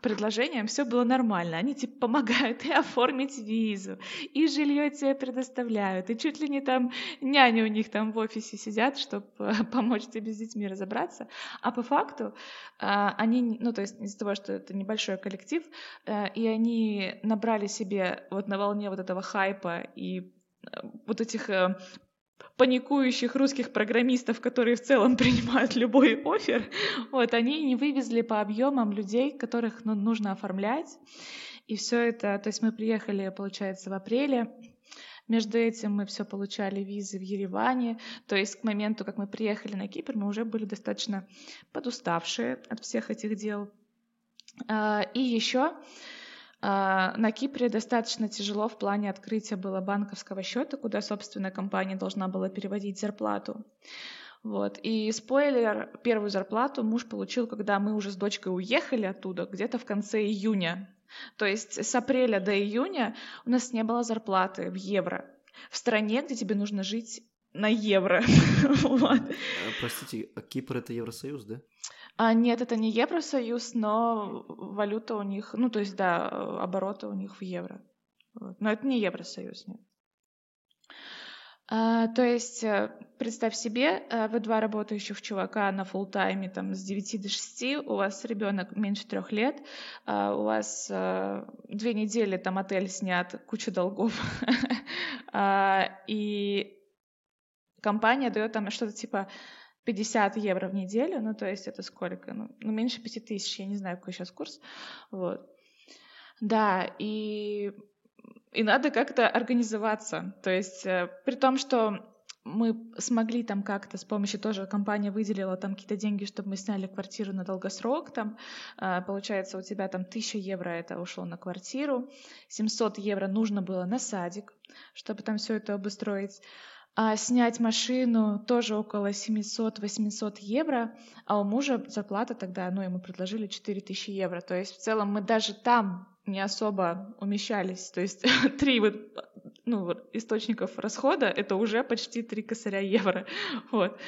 предложениям все было нормально. Они типа помогают и оформить визу, и жилье тебе предоставляют, и чуть ли не там няни у них там в офисе сидят, чтобы помочь тебе с детьми разобраться. А по факту а, они, ну то есть из-за того, что это небольшой коллектив, а, и они набрали себе вот на волне вот этого хайпа и э, вот этих э, паникующих русских программистов, которые в целом принимают любой офер, вот, они не вывезли по объемам людей, которых ну, нужно оформлять. И все это, то есть мы приехали, получается, в апреле, между этим мы все получали визы в Ереване, то есть к моменту, как мы приехали на Кипр, мы уже были достаточно подуставшие от всех этих дел. А, и еще на Кипре достаточно тяжело в плане открытия было банковского счета, куда, собственно, компания должна была переводить зарплату. Вот. И спойлер, первую зарплату муж получил, когда мы уже с дочкой уехали оттуда, где-то в конце июня. То есть с апреля до июня у нас не было зарплаты в евро. В стране, где тебе нужно жить на евро. А, простите, а Кипр это Евросоюз, да? А, нет, это не Евросоюз, но валюта у них, ну то есть да, обороты у них в евро. Но это не Евросоюз, нет. А, то есть, э, представь себе, э, вы два работающих чувака на фул тайме там, с 9 до 6, у вас ребенок меньше трех лет, а, у вас э, две недели там отель снят, куча долгов, а, и компания дает там что-то типа 50 евро в неделю, ну, то есть это сколько? Ну, ну меньше 5 тысяч, я не знаю, какой сейчас курс. Вот. Да, и, и надо как-то организоваться. То есть э, при том, что мы смогли там как-то с помощью тоже компания выделила там какие-то деньги, чтобы мы сняли квартиру на долгосрок, там э, получается у тебя там 1000 евро это ушло на квартиру, 700 евро нужно было на садик, чтобы там все это обустроить. А снять машину тоже около 700-800 евро, а у мужа зарплата тогда, ну, ему предложили 4000 евро. То есть в целом мы даже там не особо умещались. То есть три вот, ну, источников расхода — это уже почти три косаря евро. Вот.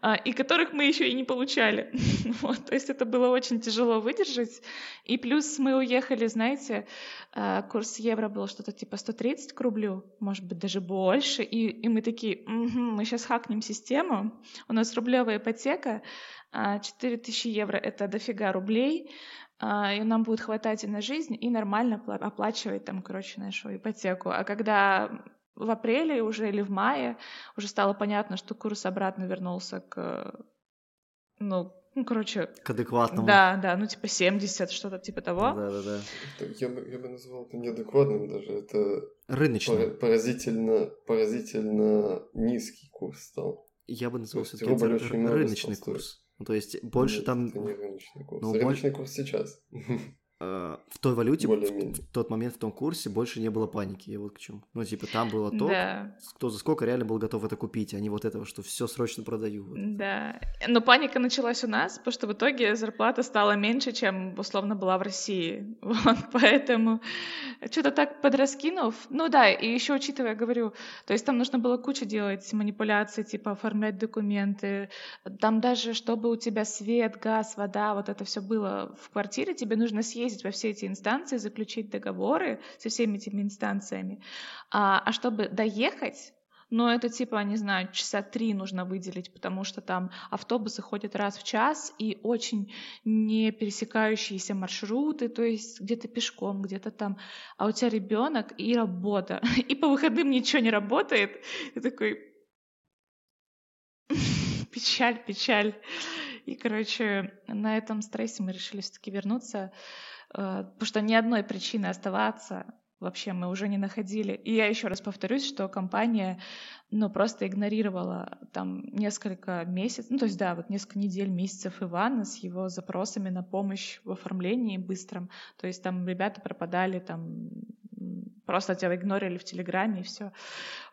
А, и которых мы еще и не получали. вот. То есть это было очень тяжело выдержать. И плюс мы уехали, знаете, а, курс евро был что-то типа 130 к рублю, может быть, даже больше. И, и мы такие, угу, мы сейчас хакнем систему, у нас рублевая ипотека, 4000 а, евро — это дофига рублей, и нам будет хватать и на жизнь, и нормально оплачивать там, короче, нашу ипотеку. А когда в апреле уже или в мае уже стало понятно, что курс обратно вернулся к, ну, ну, короче... К адекватному. Да, да, ну, типа 70, что-то типа того. Да, да, да. Я бы, я бы назвал это неадекватным даже. Это Рыночный. Поразительно, поразительно низкий курс стал. Я бы назвал все-таки рыночный курс. Ну, то есть больше Нет, там... Это не рыночный курс. Ну, рыночный больше... курс сейчас. Э, в той валюте, в, в тот момент в том курсе больше не было паники, я вот к чему. Ну, типа, там было то, да. кто за сколько реально был готов это купить, а не вот этого, что все срочно продаю. Да, но паника началась у нас, потому что в итоге зарплата стала меньше, чем условно была в России. Вот, поэтому что-то так подраскинув. Ну да, и еще учитывая, говорю, то есть там нужно было кучу делать манипуляций, типа оформлять документы, там даже, чтобы у тебя свет, газ, вода, вот это все было в квартире, тебе нужно съездить съездить во все эти инстанции, заключить договоры со всеми этими инстанциями. А, а чтобы доехать, ну, это типа, не знаю, часа три нужно выделить, потому что там автобусы ходят раз в час и очень не пересекающиеся маршруты, то есть где-то пешком, где-то там, а у тебя ребенок и работа, и по выходным ничего не работает, и такой печаль, печаль. И, короче, на этом стрессе мы решили все-таки вернуться, потому что ни одной причины оставаться вообще мы уже не находили. И я еще раз повторюсь, что компания, ну, просто игнорировала там несколько месяцев, ну, то есть, да, вот несколько недель, месяцев Ивана с его запросами на помощь в оформлении быстром. То есть там ребята пропадали там просто тебя игнорили в Телеграме и все.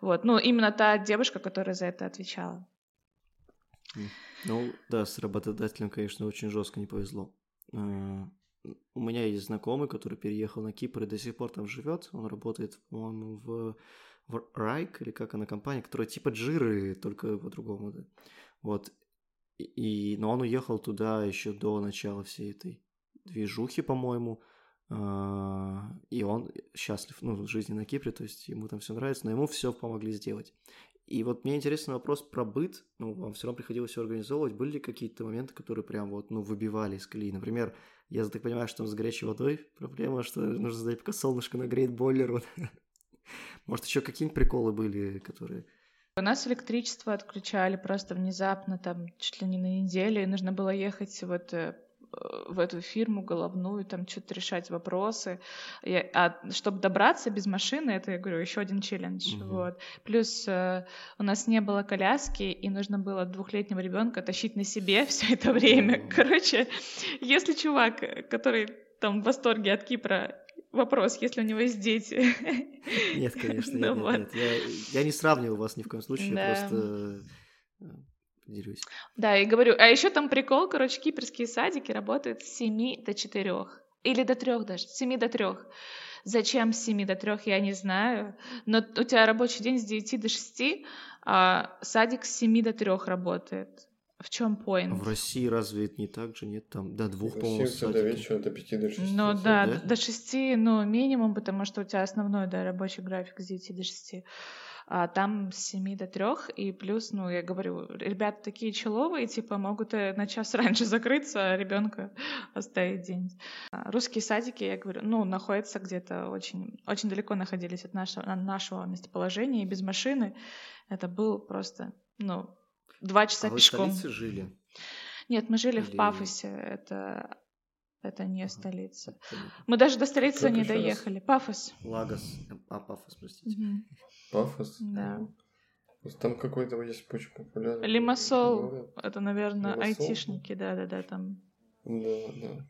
Вот. Ну, именно та девушка, которая за это отвечала. Ну, да, с работодателем, конечно, очень жестко не повезло. У меня есть знакомый, который переехал на Кипр и до сих пор там живет. Он работает, по-моему, в, в Райк, или как она компания, которая типа Джиры, только по-другому. Да. Вот. И, но он уехал туда еще до начала всей этой движухи, по-моему. А, и он счастлив, ну, в жизни на Кипре, то есть ему там все нравится, но ему все помогли сделать. И вот мне интересный вопрос про быт. Ну, вам все равно приходилось все организовывать. Были ли какие-то моменты, которые прям вот, ну, выбивали из колеи? Например, я так понимаю, что с горячей водой проблема, что нужно ждать, пока солнышко нагреет бойлер. Может, еще какие-нибудь приколы были, которые... У нас электричество отключали просто внезапно, там, чуть ли не на неделю, и нужно было ехать вот э, в эту фирму головную, там что-то решать вопросы. Я, а чтобы добраться без машины, это, я говорю, еще один челлендж. Угу. Вот. Плюс э, у нас не было коляски, и нужно было двухлетнего ребенка тащить на себе все это время. Угу. Короче, если чувак, который там в восторге от Кипра, вопрос, если у него есть дети. Нет, конечно, нет, ну, нет, нет. Я, я не сравниваю вас ни в коем случае, да. просто делюсь. Да, и говорю, а еще там прикол, короче, кипрские садики работают с 7 до 4. Или до 3 даже, с 7 до 3. Зачем с 7 до 3, я не знаю. Но у тебя рабочий день с 9 до 6, а садик с 7 до 3 работает. В чем поинт? В России разве это не так же? Нет, там до двух, по-моему, до вечера, до 5 до 6. Ну да, да, до 6, ну минимум, потому что у тебя основной, да, рабочий график с 9 до 6 а там с 7 до 3, и плюс, ну, я говорю, ребята такие человые, типа, могут на час раньше закрыться, а ребенка оставить день. А русские садики, я говорю, ну, находятся где-то очень, очень далеко находились от нашего, нашего местоположения, и без машины это был просто, ну, два часа а пешком. Вы в жили? Нет, мы жили Или... в Пафосе, это это не столица. Мы даже до столицы как не доехали. Раз? Пафос. Лагос. А, Пафос, простите. Угу. Пафос? Да. Там какой-то есть очень популярный. Лимассол. Это, наверное, Лимассол. айтишники, да-да-да, там. Да, да.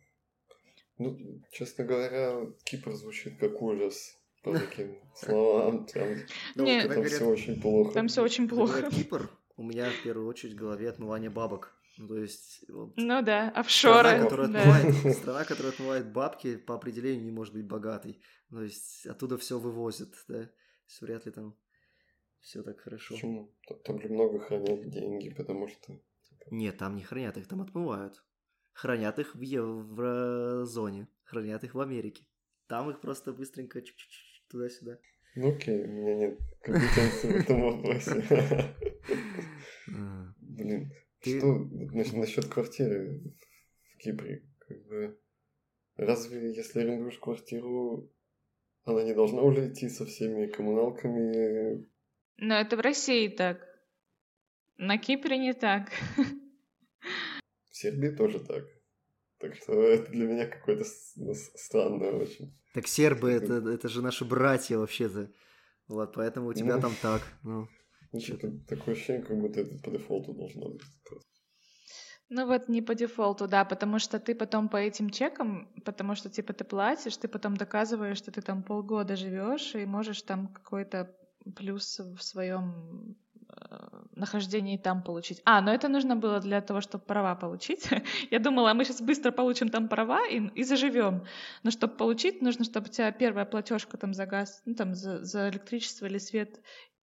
Ну, честно говоря, Кипр звучит как ужас по таким словам. Там, Нет, там все очень плохо. Там все очень плохо. Кипр, у меня в первую очередь в голове отмывание бабок. Ну, то есть... Вот, ну да, офшоры. Страна которая, да. Отмывает, страна, которая отмывает бабки, по определению не может быть богатой. То есть оттуда все вывозят, да? есть вряд ли там все так хорошо. Почему? Там же много хранят деньги, потому что... Типа Нет, там не хранят, их там отмывают. Хранят их в еврозоне, хранят их в Америке. Там их просто быстренько туда-сюда. Ну окей, у меня нет компетенции в этом вопросе. А. Блин, что насчет квартиры в Кипре? Как бы, разве если арендуешь квартиру, она не должна уже идти со всеми коммуналками? Но это в России так. На Кипре не так. В Сербии тоже так. Так что это для меня какое-то странное очень. Так сербы это, это же наши братья вообще-то. Вот, поэтому у тебя ну, там так. Ну, ну что-то такое ощущение, как будто это по дефолту должно быть. Ну вот не по дефолту, да, потому что ты потом по этим чекам, потому что типа ты платишь, ты потом доказываешь, что ты там полгода живешь и можешь там какой-то плюс в своем э, нахождении там получить. А, но это нужно было для того, чтобы права получить. Я думала, мы сейчас быстро получим там права и, и заживем. Но чтобы получить, нужно, чтобы у тебя первая платежка там за газ, ну там за, за электричество или свет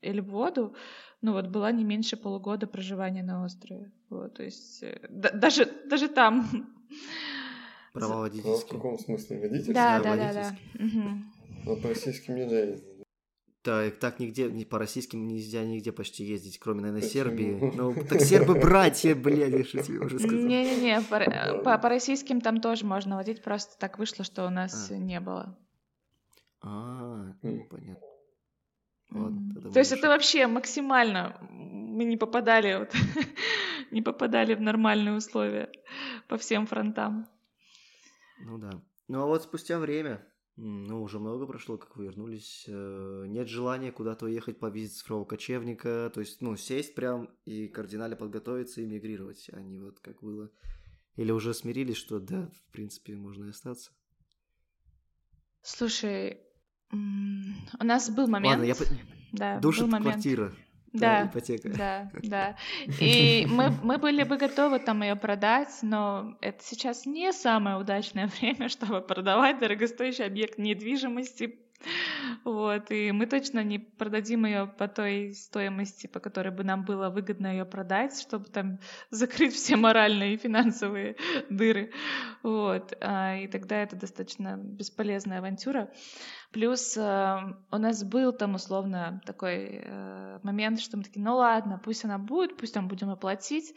или воду, ну вот была не меньше полугода проживания на острове. Вот, то есть э, да, даже, даже там... Права водительские. Ну, в каком смысле? Водительские? Да, да, да, да. Угу. Но по российским нельзя ездить. Да, так нигде, не по российским нельзя нигде почти ездить, кроме, наверное, Почему? Сербии. Ну, так сербы братья, блядь, я что тебе уже сказал. Не-не-не, по, по, по российским там тоже можно водить, просто так вышло, что у нас а. не было. А, ну, понятно. Вот, То есть это вообще максимально мы не попадали, вот, не попадали в нормальные условия по всем фронтам. Ну да. Ну а вот спустя время, ну уже много прошло, как вы вернулись, э, нет желания куда-то уехать повидеть цифрового кочевника, то есть, ну, сесть прям и кардинально подготовиться и мигрировать, а не вот как было. Или уже смирились, что да, в принципе, можно и остаться? Слушай, у нас был момент... Ладно, я... Да, Душит был момент. квартира. Да, ипотека. да, да. И мы, мы были бы готовы там ее продать, но это сейчас не самое удачное время, чтобы продавать дорогостоящий объект недвижимости вот, и мы точно не продадим ее по той стоимости, по которой бы нам было выгодно ее продать, чтобы там закрыть все моральные и финансовые дыры. Вот, а, и тогда это достаточно бесполезная авантюра. Плюс э, у нас был там условно такой э, момент, что мы такие, ну ладно, пусть она будет, пусть там будем оплатить,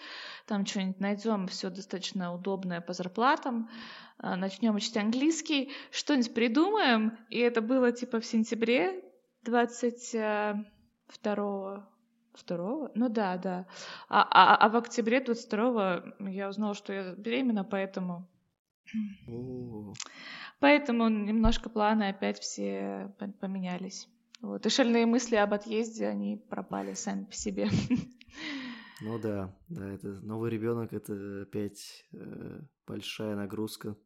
там что-нибудь найдем, все достаточно удобное по зарплатам. А, начнем учить английский, что-нибудь придумаем. И это было типа в сентябре 22 второго? Ну да, да. А, а, а в октябре 22 я узнала, что я беременна, поэтому... Поэтому немножко планы опять все поменялись. Вот. И шальные мысли об отъезде, они пропали сами по себе. Ну да, да, это новый ребенок, это опять э, большая нагрузка.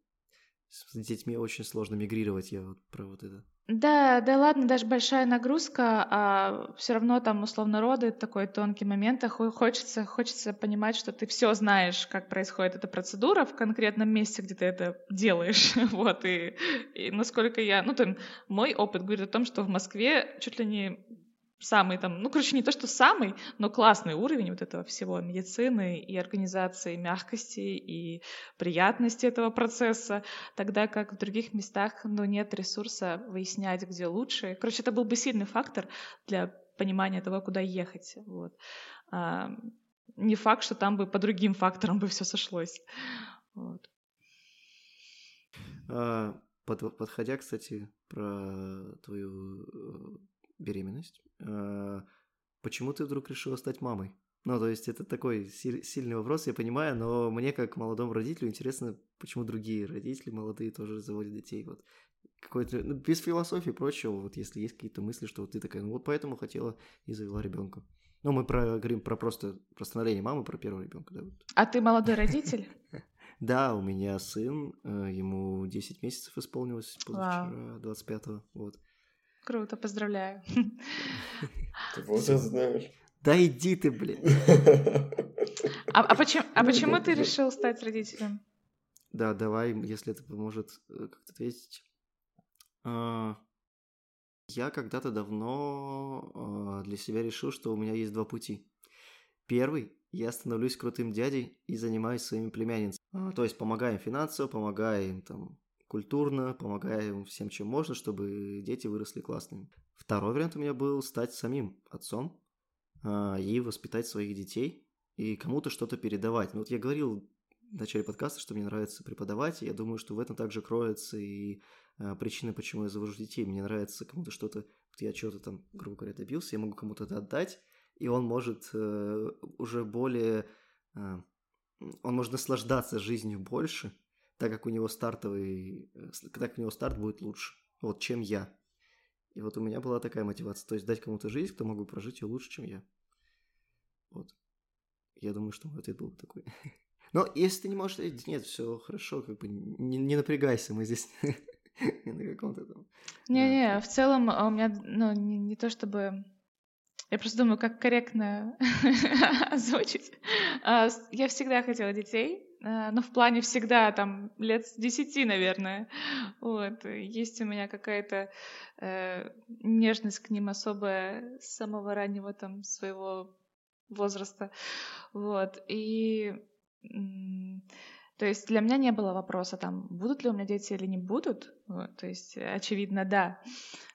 С детьми очень сложно мигрировать, я вот про вот это. Да, да ладно, даже большая нагрузка, а все равно там условно роды такой тонкий момент, а хочется, хочется понимать, что ты все знаешь, как происходит эта процедура в конкретном месте, где ты это делаешь, вот, и, и насколько я, ну, там, мой опыт говорит о том, что в Москве чуть ли не самый там, ну, короче, не то, что самый, но классный уровень вот этого всего медицины и организации мягкости и приятности этого процесса, тогда как в других местах, ну, нет ресурса выяснять, где лучше. Короче, это был бы сильный фактор для понимания того, куда ехать, вот. А, не факт, что там бы по другим факторам бы все сошлось, вот. А, под, подходя, кстати, про твою э, беременность. А, почему ты вдруг решила стать мамой? Ну, то есть это такой сильный вопрос, я понимаю, но мне как молодому родителю интересно, почему другие родители молодые тоже заводят детей. Вот какой-то, ну, без философии и прочего, вот если есть какие-то мысли, что вот ты такая, ну вот поэтому хотела и завела ребенка. Ну, мы про, говорим про просто про становление мамы, про первого ребенка, да. Вот. А ты молодой родитель? Да, у меня сын, э, ему 10 месяцев исполнилось позавчера, 25-го, вот. Круто, поздравляю. Ты возраст знаешь? Да иди ты, блин. А, а почему, а ну, почему ты решил стать родителем? Да, давай, если это поможет э, как-то ответить. А, я когда-то давно а, для себя решил, что у меня есть два пути. Первый – я становлюсь крутым дядей и занимаюсь своими племянницами. А, то есть помогаем финансово, помогаем там культурно, помогаем всем, чем можно, чтобы дети выросли классными. Второй вариант у меня был стать самим отцом э, и воспитать своих детей и кому-то что-то передавать. Ну вот я говорил в начале подкаста, что мне нравится преподавать, и я думаю, что в этом также кроется и э, причина, почему я завожу детей. Мне нравится кому-то что-то, вот я что-то там, грубо говоря, добился, я могу кому-то это отдать, и он может э, уже более... Э, он может наслаждаться жизнью больше, так как у него стартовый, э, так как у него старт будет лучше, вот, чем я. И вот у меня была такая мотивация, то есть дать кому-то жизнь, кто могу прожить ее лучше, чем я. Вот. Я думаю, что мой ответ был такой. Но если ты не можешь ответить, нет, все хорошо, как бы не, не напрягайся, мы здесь не на каком-то там. Не-не, в целом а у меня, ну, не, не то чтобы я просто думаю, как корректно озвучить. А, я всегда хотела детей, Э, ну, в плане всегда, там, лет с десяти, наверное. Вот. Есть у меня какая-то э, нежность к ним особая с самого раннего там своего возраста. Вот. И то есть для меня не было вопроса там, будут ли у меня дети или не будут. Вот, то есть, очевидно, да.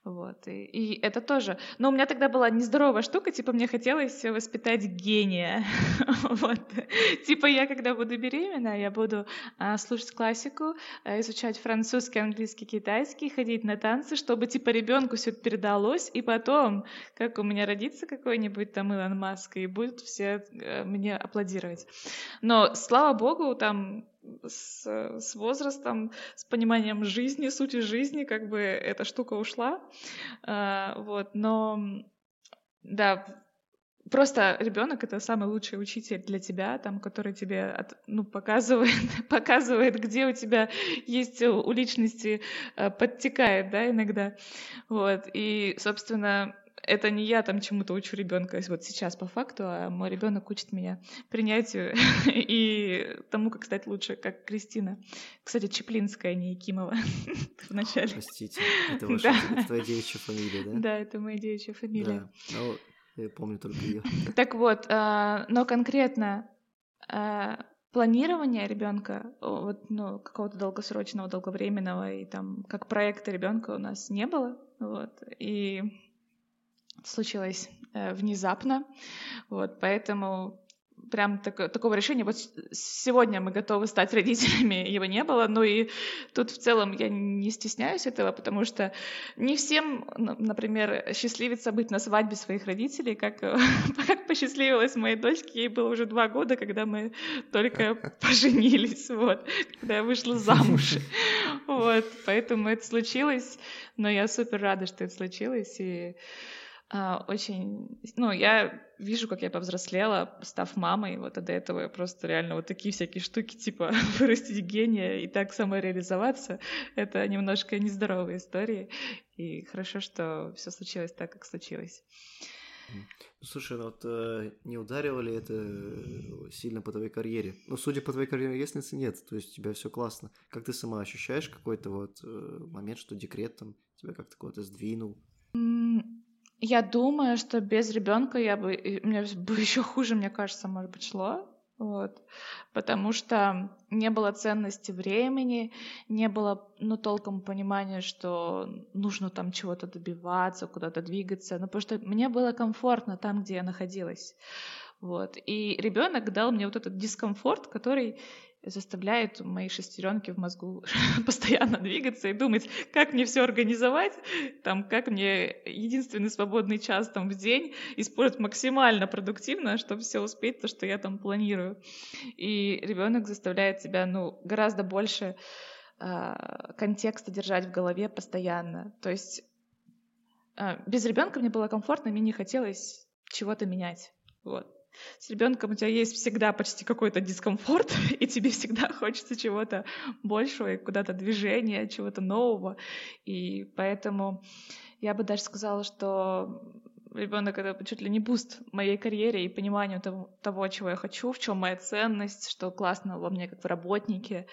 Вот, и, и это тоже. Но у меня тогда была нездоровая штука, типа мне хотелось воспитать гения. вот. Типа я, когда буду беременна, я буду а, слушать классику, а, изучать французский, английский, китайский, ходить на танцы, чтобы типа ребенку все передалось, и потом, как у меня родится какой-нибудь там Илон Маск, и будут все а, мне аплодировать. Но, слава богу, там с, с возрастом, с пониманием жизни, сути жизни, как бы эта штука ушла. А, вот, но да, просто ребенок это самый лучший учитель для тебя, там, который тебе от, ну, показывает, показывает, где у тебя есть у личности э, подтекает, да, иногда. Вот. И, собственно, это не я там чему-то учу ребенка вот сейчас по факту, а мой ребенок учит меня принятию и тому, как стать лучше, как Кристина. Кстати, Чеплинская, не Якимова в начале. Простите, это ваша да. твоя девичья фамилия, да? Да, это моя девичья фамилия. Да, ну, я помню только ее. Так вот, а, но конкретно а, планирование ребенка, вот, ну, какого-то долгосрочного, долговременного и там как проекта ребенка у нас не было, вот, и случилось э, внезапно, вот, поэтому прям так, такого решения. Вот сегодня мы готовы стать родителями, его не было. Ну и тут в целом я не стесняюсь этого, потому что не всем, например, счастливится быть на свадьбе своих родителей, как, как посчастливилась моей дочке. Ей было уже два года, когда мы только поженились, вот, когда я вышла замуж. Вот, поэтому это случилось. Но я супер рада, что это случилось. И очень... Ну, я вижу, как я повзрослела, став мамой, вот, а до этого я просто реально вот такие всякие штуки, типа вырастить гения и так самореализоваться, это немножко нездоровые истории, и хорошо, что все случилось так, как случилось. Ну, слушай, ну вот э, не ударило ли это э, сильно по твоей карьере? Ну, судя по твоей карьере, если нет, то есть у тебя все классно. Как ты сама ощущаешь какой-то вот э, момент, что декрет там тебя как-то куда-то сдвинул? Я думаю, что без ребенка я бы, мне бы еще хуже, мне кажется, может быть, шло. Вот. Потому что не было ценности времени, не было, ну, толком понимания, что нужно там чего-то добиваться, куда-то двигаться. Ну, потому что мне было комфортно там, где я находилась. Вот. И ребенок дал мне вот этот дискомфорт, который заставляет мои шестеренки в мозгу постоянно двигаться и думать, как мне все организовать, там, как мне единственный свободный час там в день использовать максимально продуктивно, чтобы все успеть, то, что я там планирую. И ребенок заставляет тебя, ну, гораздо больше э, контекста держать в голове постоянно. То есть э, без ребенка мне было комфортно, мне не хотелось чего-то менять. Вот. С ребенком у тебя есть всегда почти какой-то дискомфорт, и тебе всегда хочется чего-то большего, и куда-то движения, чего-то нового. И поэтому я бы даже сказала, что ребенок это чуть ли не буст моей карьере и пониманию того, того, чего я хочу, в чем моя ценность, что классно во мне как в работнике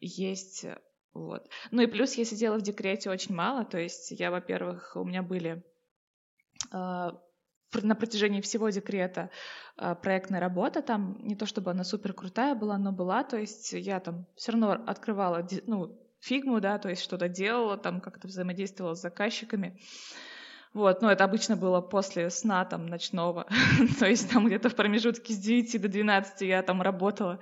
есть. Вот. Ну и плюс я сидела в декрете очень мало, то есть я, во-первых, у меня были а, на протяжении всего декрета а, проектная работа там, не то чтобы она супер крутая была, но была, то есть я там все равно открывала, ну, фигму, да, то есть что-то делала, там как-то взаимодействовала с заказчиками. Вот, ну, это обычно было после сна там ночного, то есть там где-то в промежутке с 9 до 12 я там работала,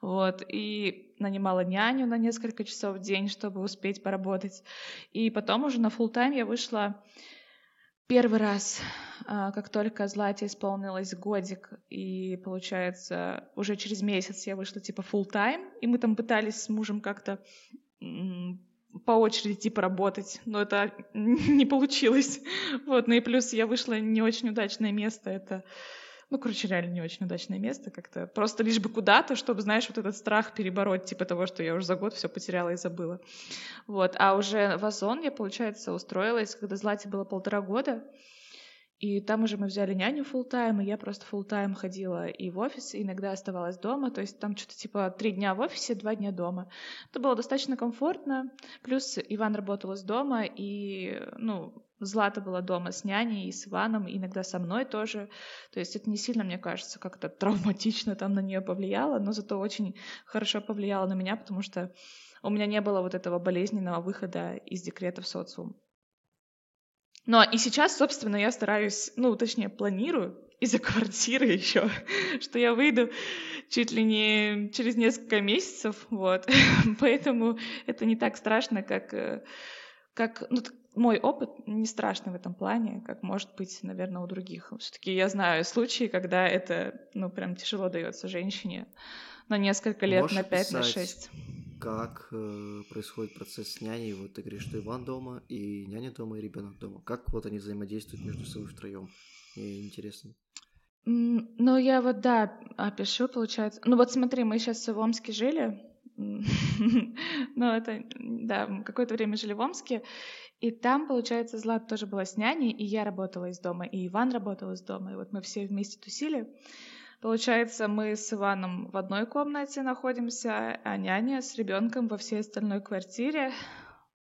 вот, и нанимала няню на несколько часов в день, чтобы успеть поработать. И потом уже на full тайм я вышла Первый раз, а, как только Злате исполнилось годик, и, получается, уже через месяц я вышла типа full time, и мы там пытались с мужем как-то по очереди типа работать, но это не получилось. Вот, ну и плюс я вышла не очень удачное место, это ну, короче, реально не очень удачное место как-то. Просто лишь бы куда-то, чтобы, знаешь, вот этот страх перебороть, типа того, что я уже за год все потеряла и забыла. Вот. А уже в Озон я, получается, устроилась, когда Злате было полтора года. И там уже мы взяли няню full тайм и я просто full тайм ходила и в офис, и иногда оставалась дома. То есть там что-то типа три дня в офисе, два дня дома. Это было достаточно комфортно. Плюс Иван работал из дома, и, ну, Злата была дома с няней и с Иваном, иногда со мной тоже. То есть это не сильно, мне кажется, как-то травматично там на нее повлияло, но зато очень хорошо повлияло на меня, потому что у меня не было вот этого болезненного выхода из декрета в социум. Но и сейчас, собственно, я стараюсь, ну, точнее, планирую из-за квартиры еще, что я выйду чуть ли не через несколько месяцев, вот. Поэтому это не так страшно, как, э, как ну, мой опыт не страшный в этом плане, как может быть, наверное, у других. Все-таки я знаю случаи, когда это, ну, прям тяжело дается женщине на несколько лет, Можешь на пять, на шесть. Как э, происходит процесс с няней? Вот ты говоришь, что Иван дома, и няня дома, и ребенок дома. Как вот они взаимодействуют между собой втроем? Мне интересно. Ну, я вот, да, опишу, получается. Ну, вот смотри, мы сейчас в Омске жили, ну, это, да, какое-то время жили в Омске, и там, получается, Злат тоже была с няней, и я работала из дома, и Иван работал из дома, и вот мы все вместе тусили. Получается, мы с Иваном в одной комнате находимся, а няня с ребенком во всей остальной квартире.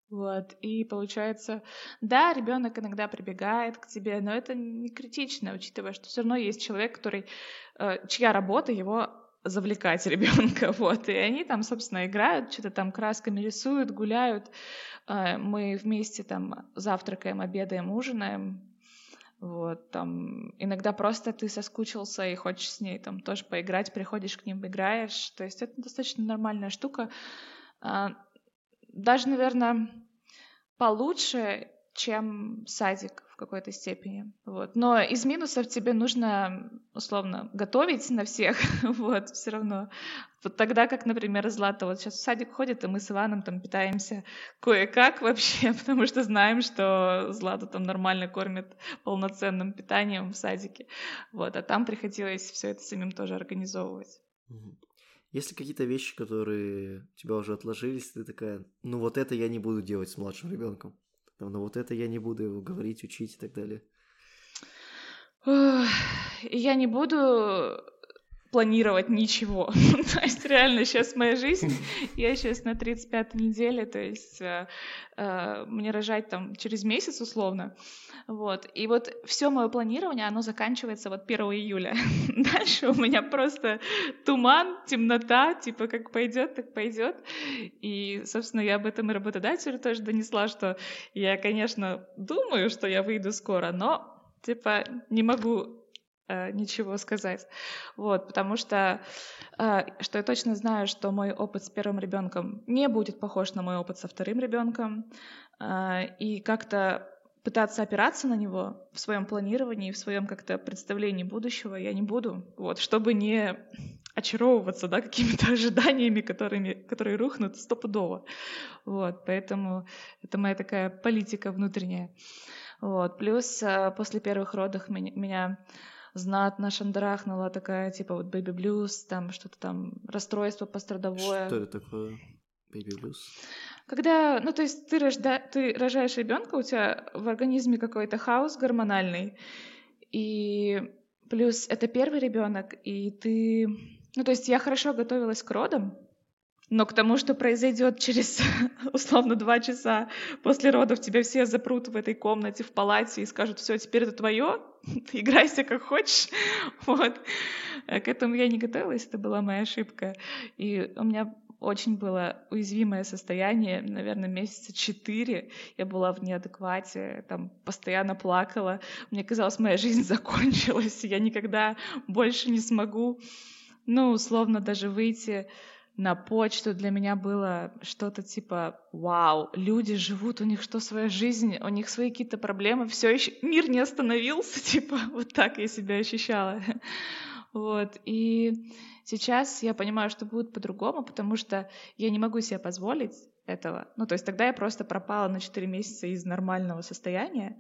Вот, и получается, да, ребенок иногда прибегает к тебе, но это не критично, учитывая, что все равно есть человек, который, э, чья работа его завлекать ребенка, вот, и они там, собственно, играют, что-то там красками рисуют, гуляют, э, мы вместе там завтракаем, обедаем, ужинаем, вот, там, иногда просто ты соскучился и хочешь с ней там тоже поиграть, приходишь к ним, играешь, то есть это достаточно нормальная штука, а, даже, наверное, получше, чем садик в какой-то степени. Вот. Но из минусов тебе нужно, условно, готовить на всех, вот, все равно. Вот тогда, как, например, Злата вот сейчас в садик ходит, и мы с Иваном там питаемся кое-как вообще, потому что знаем, что Злату там нормально кормят полноценным питанием в садике. Вот, а там приходилось все это самим тоже организовывать. Есть ли какие-то вещи, которые у тебя уже отложились, ты такая, ну вот это я не буду делать с младшим ребенком? Там, ну вот это я не буду его говорить, учить и так далее. Я не буду планировать ничего. то есть реально сейчас моя жизнь, я сейчас на 35-й неделе, то есть э, э, мне рожать там через месяц условно. Вот. И вот все мое планирование, оно заканчивается вот 1 июля. Дальше у меня просто туман, темнота, типа как пойдет, так пойдет. И, собственно, я об этом и работодателю тоже донесла, что я, конечно, думаю, что я выйду скоро, но типа не могу ничего сказать. Вот, потому что, э, что я точно знаю, что мой опыт с первым ребенком не будет похож на мой опыт со вторым ребенком. Э, и как-то пытаться опираться на него в своем планировании, в своем как-то представлении будущего я не буду, вот, чтобы не очаровываться, да, какими-то ожиданиями, которыми, которые рухнут стопудово. Вот, поэтому это моя такая политика внутренняя. Вот, плюс после первых родов меня знатно шандрахнула такая, типа вот baby blues, там что-то там, расстройство пострадовое. Что это такое? Baby blues? Когда, ну, то есть ты, рожда, ты рожаешь ребенка, у тебя в организме какой-то хаос гормональный, и плюс это первый ребенок, и ты, ну, то есть я хорошо готовилась к родам, но к тому, что произойдет через, условно, два часа после родов, тебя все запрут в этой комнате, в палате и скажут, все, теперь это твое, играйся как хочешь. Вот. К этому я не готовилась, это была моя ошибка. И у меня очень было уязвимое состояние, наверное, месяца четыре. Я была в неадеквате, там постоянно плакала. Мне казалось, моя жизнь закончилась, я никогда больше не смогу, ну, условно, даже выйти на почту для меня было что-то типа «Вау, люди живут, у них что, своя жизнь, у них свои какие-то проблемы, все еще мир не остановился», типа вот так я себя ощущала. Вот, и Сейчас я понимаю, что будет по-другому, потому что я не могу себе позволить этого. Ну, то есть тогда я просто пропала на 4 месяца из нормального состояния,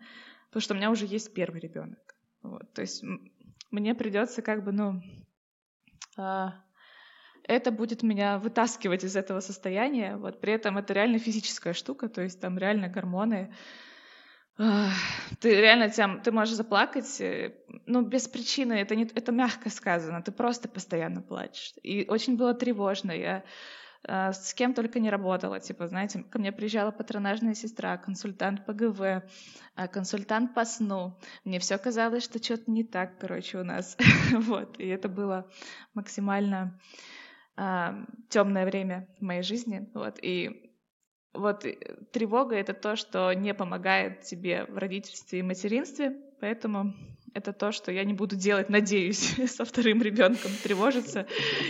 потому что у меня уже есть первый ребенок. Вот, то есть мне придется как бы, ну, а, это будет меня вытаскивать из этого состояния. Вот, при этом это реально физическая штука, то есть там реально гормоны, ты реально тем, ты можешь заплакать, э, ну, без причины, это, не, это мягко сказано, ты просто постоянно плачешь. И очень было тревожно, я э, с кем только не работала, типа, знаете, ко мне приезжала патронажная сестра, консультант по ГВ, э, консультант по сну. Мне все казалось, что что-то не так, короче, у нас. вот, и это было максимально темное время в моей жизни, вот, и вот тревога — это то, что не помогает тебе в родительстве и материнстве, поэтому это то, что я не буду делать, надеюсь, со вторым ребенком тревожиться,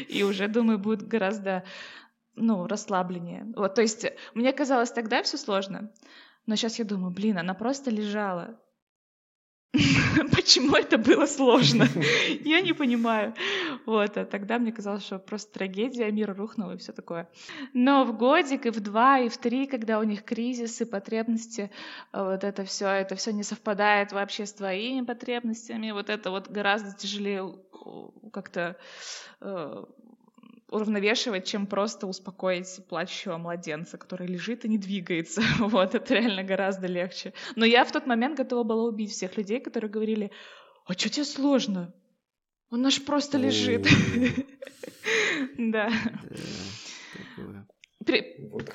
и уже, думаю, будет гораздо ну, расслабленнее. Вот, то есть мне казалось тогда все сложно, но сейчас я думаю, блин, она просто лежала. Почему это было сложно? Я не понимаю. Вот, а тогда мне казалось, что просто трагедия, мир рухнул и все такое. Но в годик, и в два, и в три, когда у них кризисы, потребности, вот это все, это все не совпадает вообще с твоими потребностями, вот это вот гораздо тяжелее как-то э, уравновешивать, чем просто успокоить плачущего младенца, который лежит и не двигается. Вот, это реально гораздо легче. Но я в тот момент готова была убить всех людей, которые говорили, а что тебе сложно? Он наш просто лежит. Да. При... Вот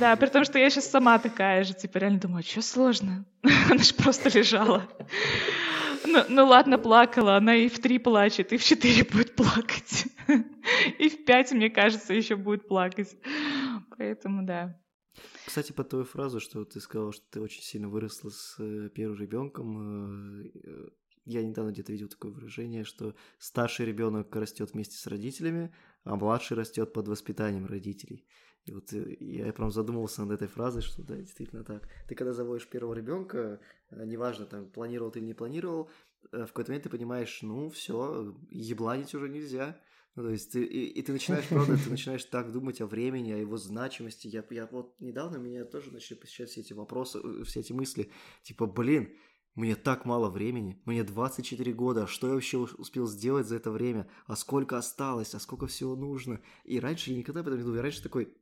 Да, при том, что я сейчас сама такая же, типа реально думаю, а что сложно? Она же просто лежала. Ну, ну ладно, плакала, она и в три плачет, и в четыре будет плакать. И в пять, мне кажется, еще будет плакать. Поэтому да. Кстати, по твою фразу, что ты сказала, что ты очень сильно выросла с э, первым ребенком, э, э, я недавно где-то видел такое выражение, что старший ребенок растет вместе с родителями, а младший растет под воспитанием родителей. И вот я прям задумался над этой фразой, что да, действительно так. Ты когда заводишь первого ребенка, неважно, там, планировал ты или не планировал, в какой-то момент ты понимаешь, ну, все, ебланить уже нельзя. Ну, то есть ты, и, и ты начинаешь, правда, ты начинаешь так думать о времени, о его значимости. Я, я вот недавно меня тоже начали посещать все эти вопросы, э, все эти мысли. Типа, блин, мне так мало времени, мне 24 года, а что я вообще успел сделать за это время, а сколько осталось, а сколько всего нужно. И раньше я никогда об этом не думал, я раньше такой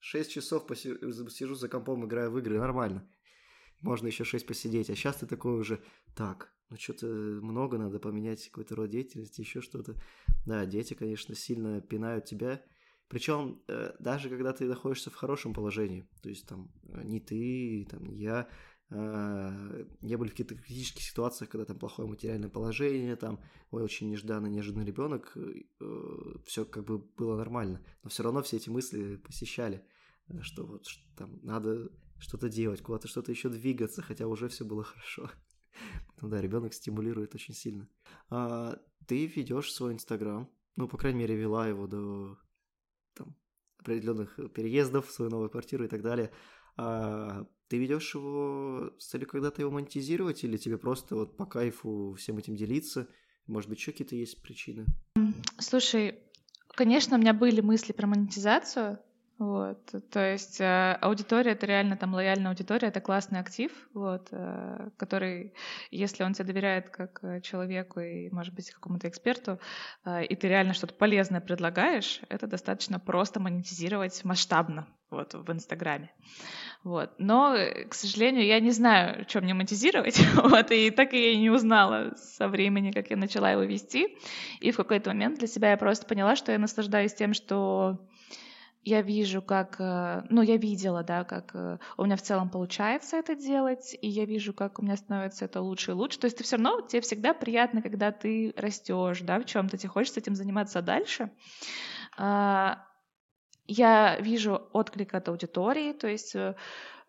6 часов посижу за компом, играю в игры, нормально. Можно еще 6 посидеть, а сейчас ты такой уже, так, ну что-то много надо поменять какой-то род деятельности, еще что-то. Да, дети, конечно, сильно пинают тебя. Причем э, даже когда ты находишься в хорошем положении, то есть там э, не ты, там не я, э, не были в каких-то критических ситуациях, когда там плохое материальное положение, там ой, очень нежданный, неожиданный ребенок, э, все как бы было нормально, но все равно все эти мысли посещали, что вот что, там надо что-то делать, куда-то что-то еще двигаться, хотя уже все было хорошо. Да, ребенок стимулирует очень сильно. А, ты ведешь свой Инстаграм, ну, по крайней мере, вела его до там, определенных переездов в свою новую квартиру и так далее. А, ты ведешь его с целью когда-то его монетизировать или тебе просто вот по кайфу всем этим делиться? Может быть, еще какие-то есть причины? Слушай, конечно, у меня были мысли про монетизацию, вот, то есть э, аудитория это реально там лояльная аудитория, это классный актив, вот, э, который, если он тебе доверяет как э, человеку и, может быть, какому-то эксперту, э, и ты реально что-то полезное предлагаешь, это достаточно просто монетизировать масштабно, вот, в Инстаграме. Вот. Но, э, к сожалению, я не знаю, что мне монетизировать, вот, и так и я не узнала со времени, как я начала его вести. И в какой-то момент для себя я просто поняла, что я наслаждаюсь тем, что я вижу, как, э, ну, я видела, да, как э, у меня в целом получается это делать, и я вижу, как у меня становится это лучше и лучше. То есть ты все равно, тебе всегда приятно, когда ты растешь, да, в чем-то, тебе хочется этим заниматься дальше. А, я вижу отклик от аудитории, то есть э,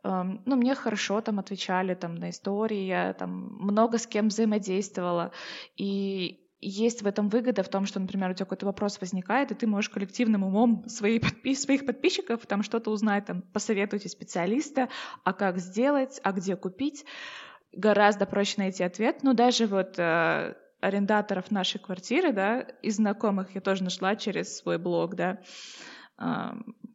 эм, ну, мне хорошо там отвечали там на истории, я там много с кем взаимодействовала, и есть в этом выгода в том, что, например, у тебя какой-то вопрос возникает, и ты можешь коллективным умом свои подпи- своих подписчиков там что-то узнать, там, посоветуйте специалиста, а как сделать, а где купить. Гораздо проще найти ответ. Но даже вот э, арендаторов нашей квартиры, да, из знакомых я тоже нашла через свой блог, да,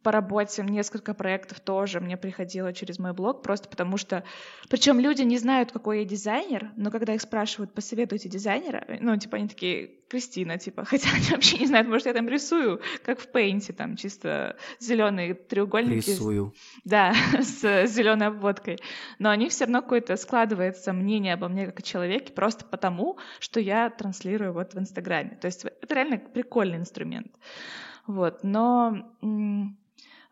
по работе несколько проектов тоже мне приходило через мой блог, просто потому что... Причем люди не знают, какой я дизайнер, но когда их спрашивают, посоветуйте дизайнера, ну, типа, они такие, Кристина, типа, хотя они вообще не знают, может, я там рисую, как в Пейнте, там, чисто зеленые треугольники. Рисую. Да, с зеленой обводкой. Но у них все равно какое-то складывается мнение обо мне как о человеке, просто потому, что я транслирую вот в Инстаграме. То есть это реально прикольный инструмент. Вот, но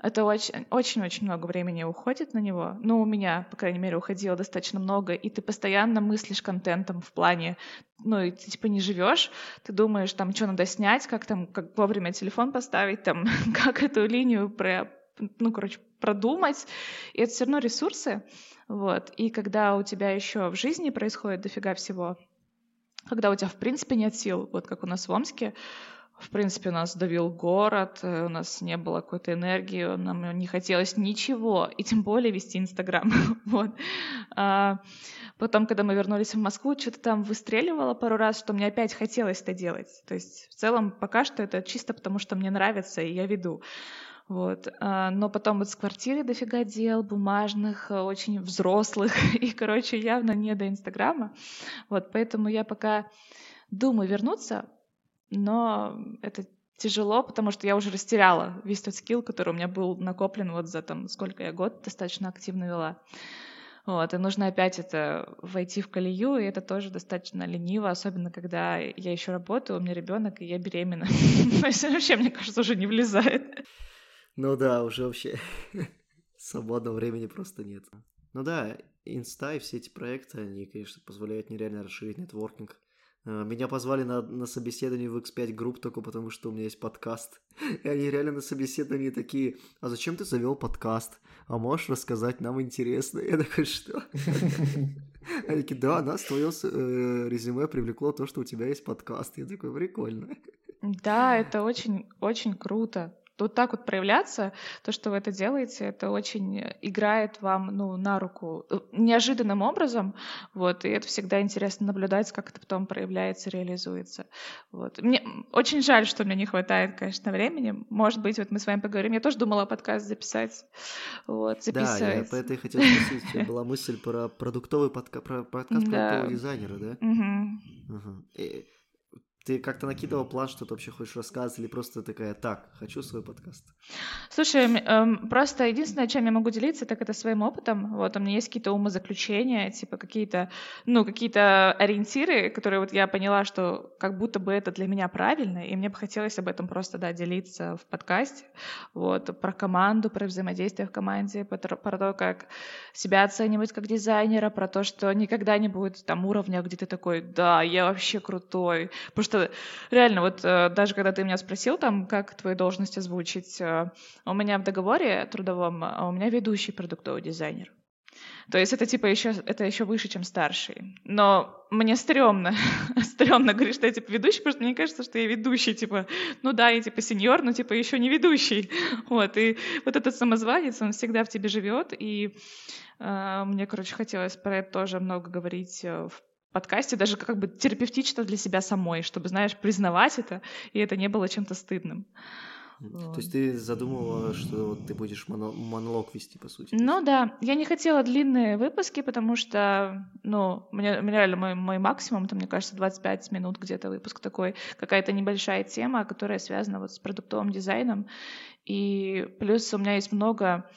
Это очень-очень много времени уходит на него. Ну, у меня, по крайней мере, уходило достаточно много, и ты постоянно мыслишь контентом в плане, ну, и ты типа не живешь, ты думаешь, там, что надо снять, как там, как вовремя телефон поставить, там, как эту линию про, ну, короче, продумать. И это все равно ресурсы. Вот. И когда у тебя еще в жизни происходит дофига всего, когда у тебя, в принципе, нет сил, вот как у нас в Омске, в принципе, нас давил город, э, у нас не было какой-то энергии, нам не хотелось ничего, и тем более вести Инстаграм. вот. а, потом, когда мы вернулись в Москву, что-то там выстреливало пару раз, что мне опять хотелось это делать. То есть в целом пока что это чисто потому, что мне нравится, и я веду. Вот. А, но потом вот с квартиры дофига дел, бумажных, очень взрослых, и, короче, явно не до Инстаграма. Вот, поэтому я пока думаю вернуться, но это тяжело, потому что я уже растеряла весь тот скилл, который у меня был накоплен вот за там сколько я год достаточно активно вела. Вот, и нужно опять это войти в колею, и это тоже достаточно лениво, особенно когда я еще работаю, у меня ребенок, и я беременна. То есть вообще, мне кажется, уже не влезает. Ну да, уже вообще свободного времени просто нет. Ну да, инста и все эти проекты, они, конечно, позволяют нереально расширить нетворкинг, меня позвали на, на собеседование в X5 групп только потому, что у меня есть подкаст. И они реально на собеседовании такие, а зачем ты завел подкаст? А можешь рассказать, нам интересно. Я такой, что? Они такие, да, нас твое э, резюме привлекло то, что у тебя есть подкаст. Я такой, прикольно. Да, это очень, очень круто вот так вот проявляться, то, что вы это делаете, это очень играет вам ну, на руку э, неожиданным образом, вот, и это всегда интересно наблюдать, как это потом проявляется, реализуется. Вот. Мне очень жаль, что мне не хватает, конечно, времени. Может быть, вот мы с вами поговорим. Я тоже думала подкаст записать. Вот, записать. Да, я по этой хотел спросить. Была мысль про продуктовый подка... про подкаст да. продуктового дизайнера, да? Угу. Угу. Ты как-то накидывал план, что ты вообще хочешь рассказывать, или просто такая, так, хочу свой подкаст? Слушай, эм, просто единственное, чем я могу делиться, так это своим опытом. Вот у меня есть какие-то умозаключения, типа какие-то, ну, какие-то ориентиры, которые вот я поняла, что как будто бы это для меня правильно, и мне бы хотелось об этом просто, да, делиться в подкасте. Вот, про команду, про взаимодействие в команде, про, про то, как себя оценивать как дизайнера, про то, что никогда не будет там уровня, где ты такой, да, я вообще крутой. Потому что что реально, вот э, даже когда ты меня спросил там, как твою должность озвучить, э, у меня в договоре трудовом, а у меня ведущий продуктовый дизайнер. То есть это типа еще, это еще выше, чем старший. Но мне стрёмно, стрёмно говорить, что я типа ведущий, потому что мне кажется, что я ведущий, типа, ну да, я типа сеньор, но типа еще не ведущий. Вот, и вот этот самозванец, он всегда в тебе живет, и э, мне, короче, хотелось про это тоже много говорить в подкасте, даже как бы терапевтично для себя самой, чтобы, знаешь, признавать это, и это не было чем-то стыдным. То есть ты задумывала, что ты будешь моно- монолог вести, по сути? Ну да, я не хотела длинные выпуски, потому что, ну, мне, мне реально мой, мой максимум, это, мне кажется, 25 минут где-то выпуск такой, какая-то небольшая тема, которая связана вот с продуктовым дизайном. И плюс у меня есть много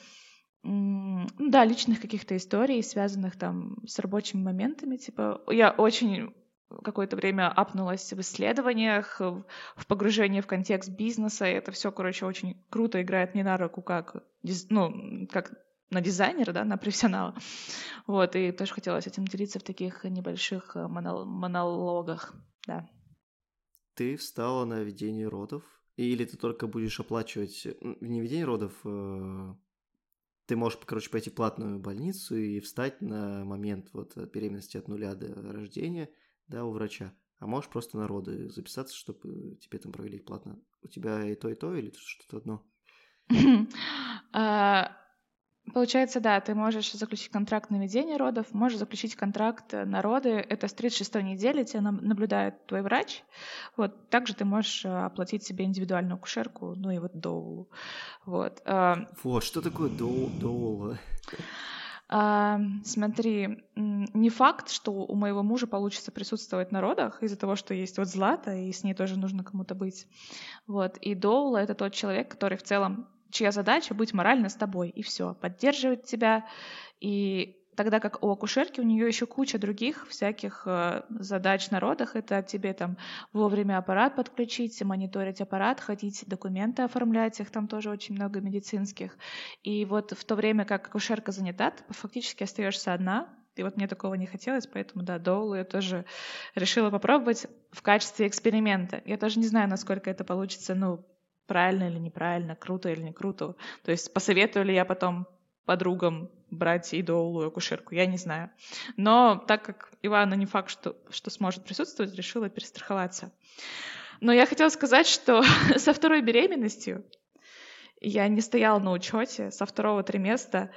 да, личных каких-то историй, связанных там с рабочими моментами. Типа, я очень какое-то время апнулась в исследованиях, в погружении в контекст бизнеса, и это все, короче, очень круто играет мне на руку как, ну, как на дизайнера, да, на профессионала. Вот, и тоже хотелось этим делиться в таких небольших э, монологах, да. Ты встала на ведение родов? Или ты только будешь оплачивать, не ведение родов, э, ты можешь, короче, пойти в платную больницу и встать на момент вот беременности от нуля до рождения, да, у врача. А можешь просто на роды записаться, чтобы тебе там провели платно. У тебя и то, и то, или что-то одно? Получается, да, ты можешь заключить контракт на ведение родов, можешь заключить контракт на роды. Это с 36 недели тебя наблюдает твой врач. Вот. Также ты можешь э, оплатить себе индивидуальную кушерку, ну и вот доулу. Вот. А, вот, что такое доула? А, смотри, не факт, что у моего мужа получится присутствовать на родах из-за того, что есть вот Злата, и с ней тоже нужно кому-то быть. Вот. И Доула — это тот человек, который в целом чья задача быть морально с тобой, и все, поддерживать тебя. И Тогда как у акушерки у нее еще куча других всяких э, задач на родах. Это тебе там вовремя аппарат подключить, мониторить аппарат, ходить документы оформлять, их там тоже очень много медицинских. И вот в то время как акушерка занята, ты фактически остаешься одна, и вот мне такого не хотелось, поэтому, да, доулу я тоже решила попробовать в качестве эксперимента. Я тоже не знаю, насколько это получится, ну, правильно или неправильно, круто или не круто. То есть посоветую ли я потом подругам брать и доулу, и акушерку, я не знаю. Но так как Ивана не факт, что, что сможет присутствовать, решила перестраховаться. Но я хотела сказать, что со второй беременностью я не стояла на учете со второго триместра,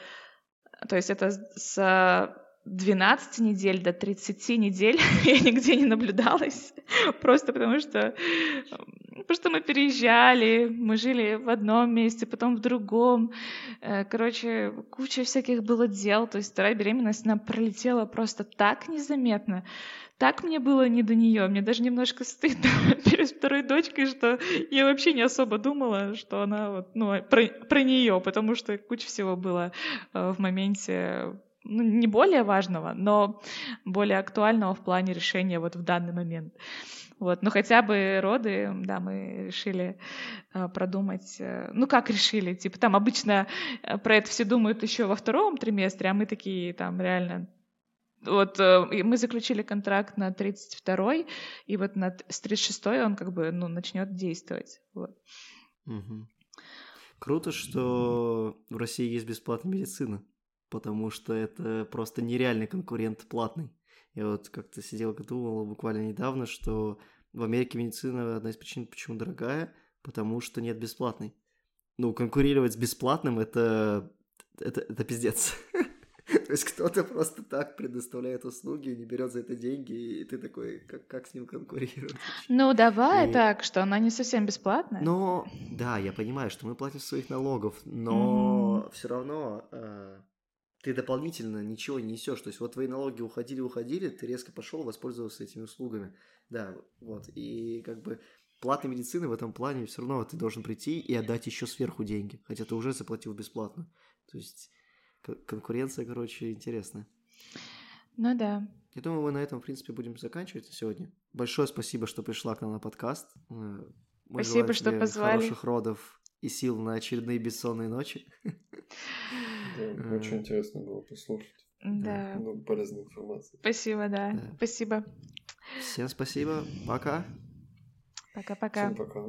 то есть это с 12 недель до 30 недель я нигде не наблюдалась, просто потому что, потому что мы переезжали, мы жили в одном месте, потом в другом. Э, короче, куча всяких было дел, то есть вторая беременность, она пролетела просто так незаметно, так мне было не до нее, мне даже немножко стыдно перед второй дочкой, что я вообще не особо думала, что она вот, ну, про, про нее, потому что куча всего было э, в моменте ну, не более важного, но более актуального в плане решения вот в данный момент. Вот, но хотя бы роды, да, мы решили э, продумать. Э, ну как решили, типа там обычно э, про это все думают еще во втором триместре, а мы такие там реально вот э, мы заключили контракт на 32-й, и вот на, с 36-й он как бы ну, начнет действовать. Вот. Угу. Круто, что в России есть бесплатная медицина потому что это просто нереальный конкурент платный. Я вот как-то сидел и думал буквально недавно, что в Америке медицина одна из причин, почему дорогая, потому что нет бесплатной. Ну, конкурировать с бесплатным это, это, это пиздец. То есть кто-то просто так предоставляет услуги, не берет за это деньги, и ты такой, как, как с ним конкурировать? Ну, давай и... так, что она не совсем бесплатная. Но, да, я понимаю, что мы платим своих налогов, но mm. все равно э, ты дополнительно ничего не несешь. То есть вот твои налоги уходили, уходили, ты резко пошел, воспользовался этими услугами. Да, вот. И как бы платной медицины в этом плане все равно ты должен прийти и отдать еще сверху деньги, хотя ты уже заплатил бесплатно. То есть конкуренция, короче, интересная. Ну да. Я думаю, мы на этом, в принципе, будем заканчивать сегодня. Большое спасибо, что пришла к нам на подкаст. Мы спасибо, что позвали. Хороших родов и сил на очередные бессонные ночи. Да, очень интересно было послушать. Да. Много полезной информации. Спасибо, да. Спасибо. Всем спасибо. Пока. Пока-пока. Всем пока.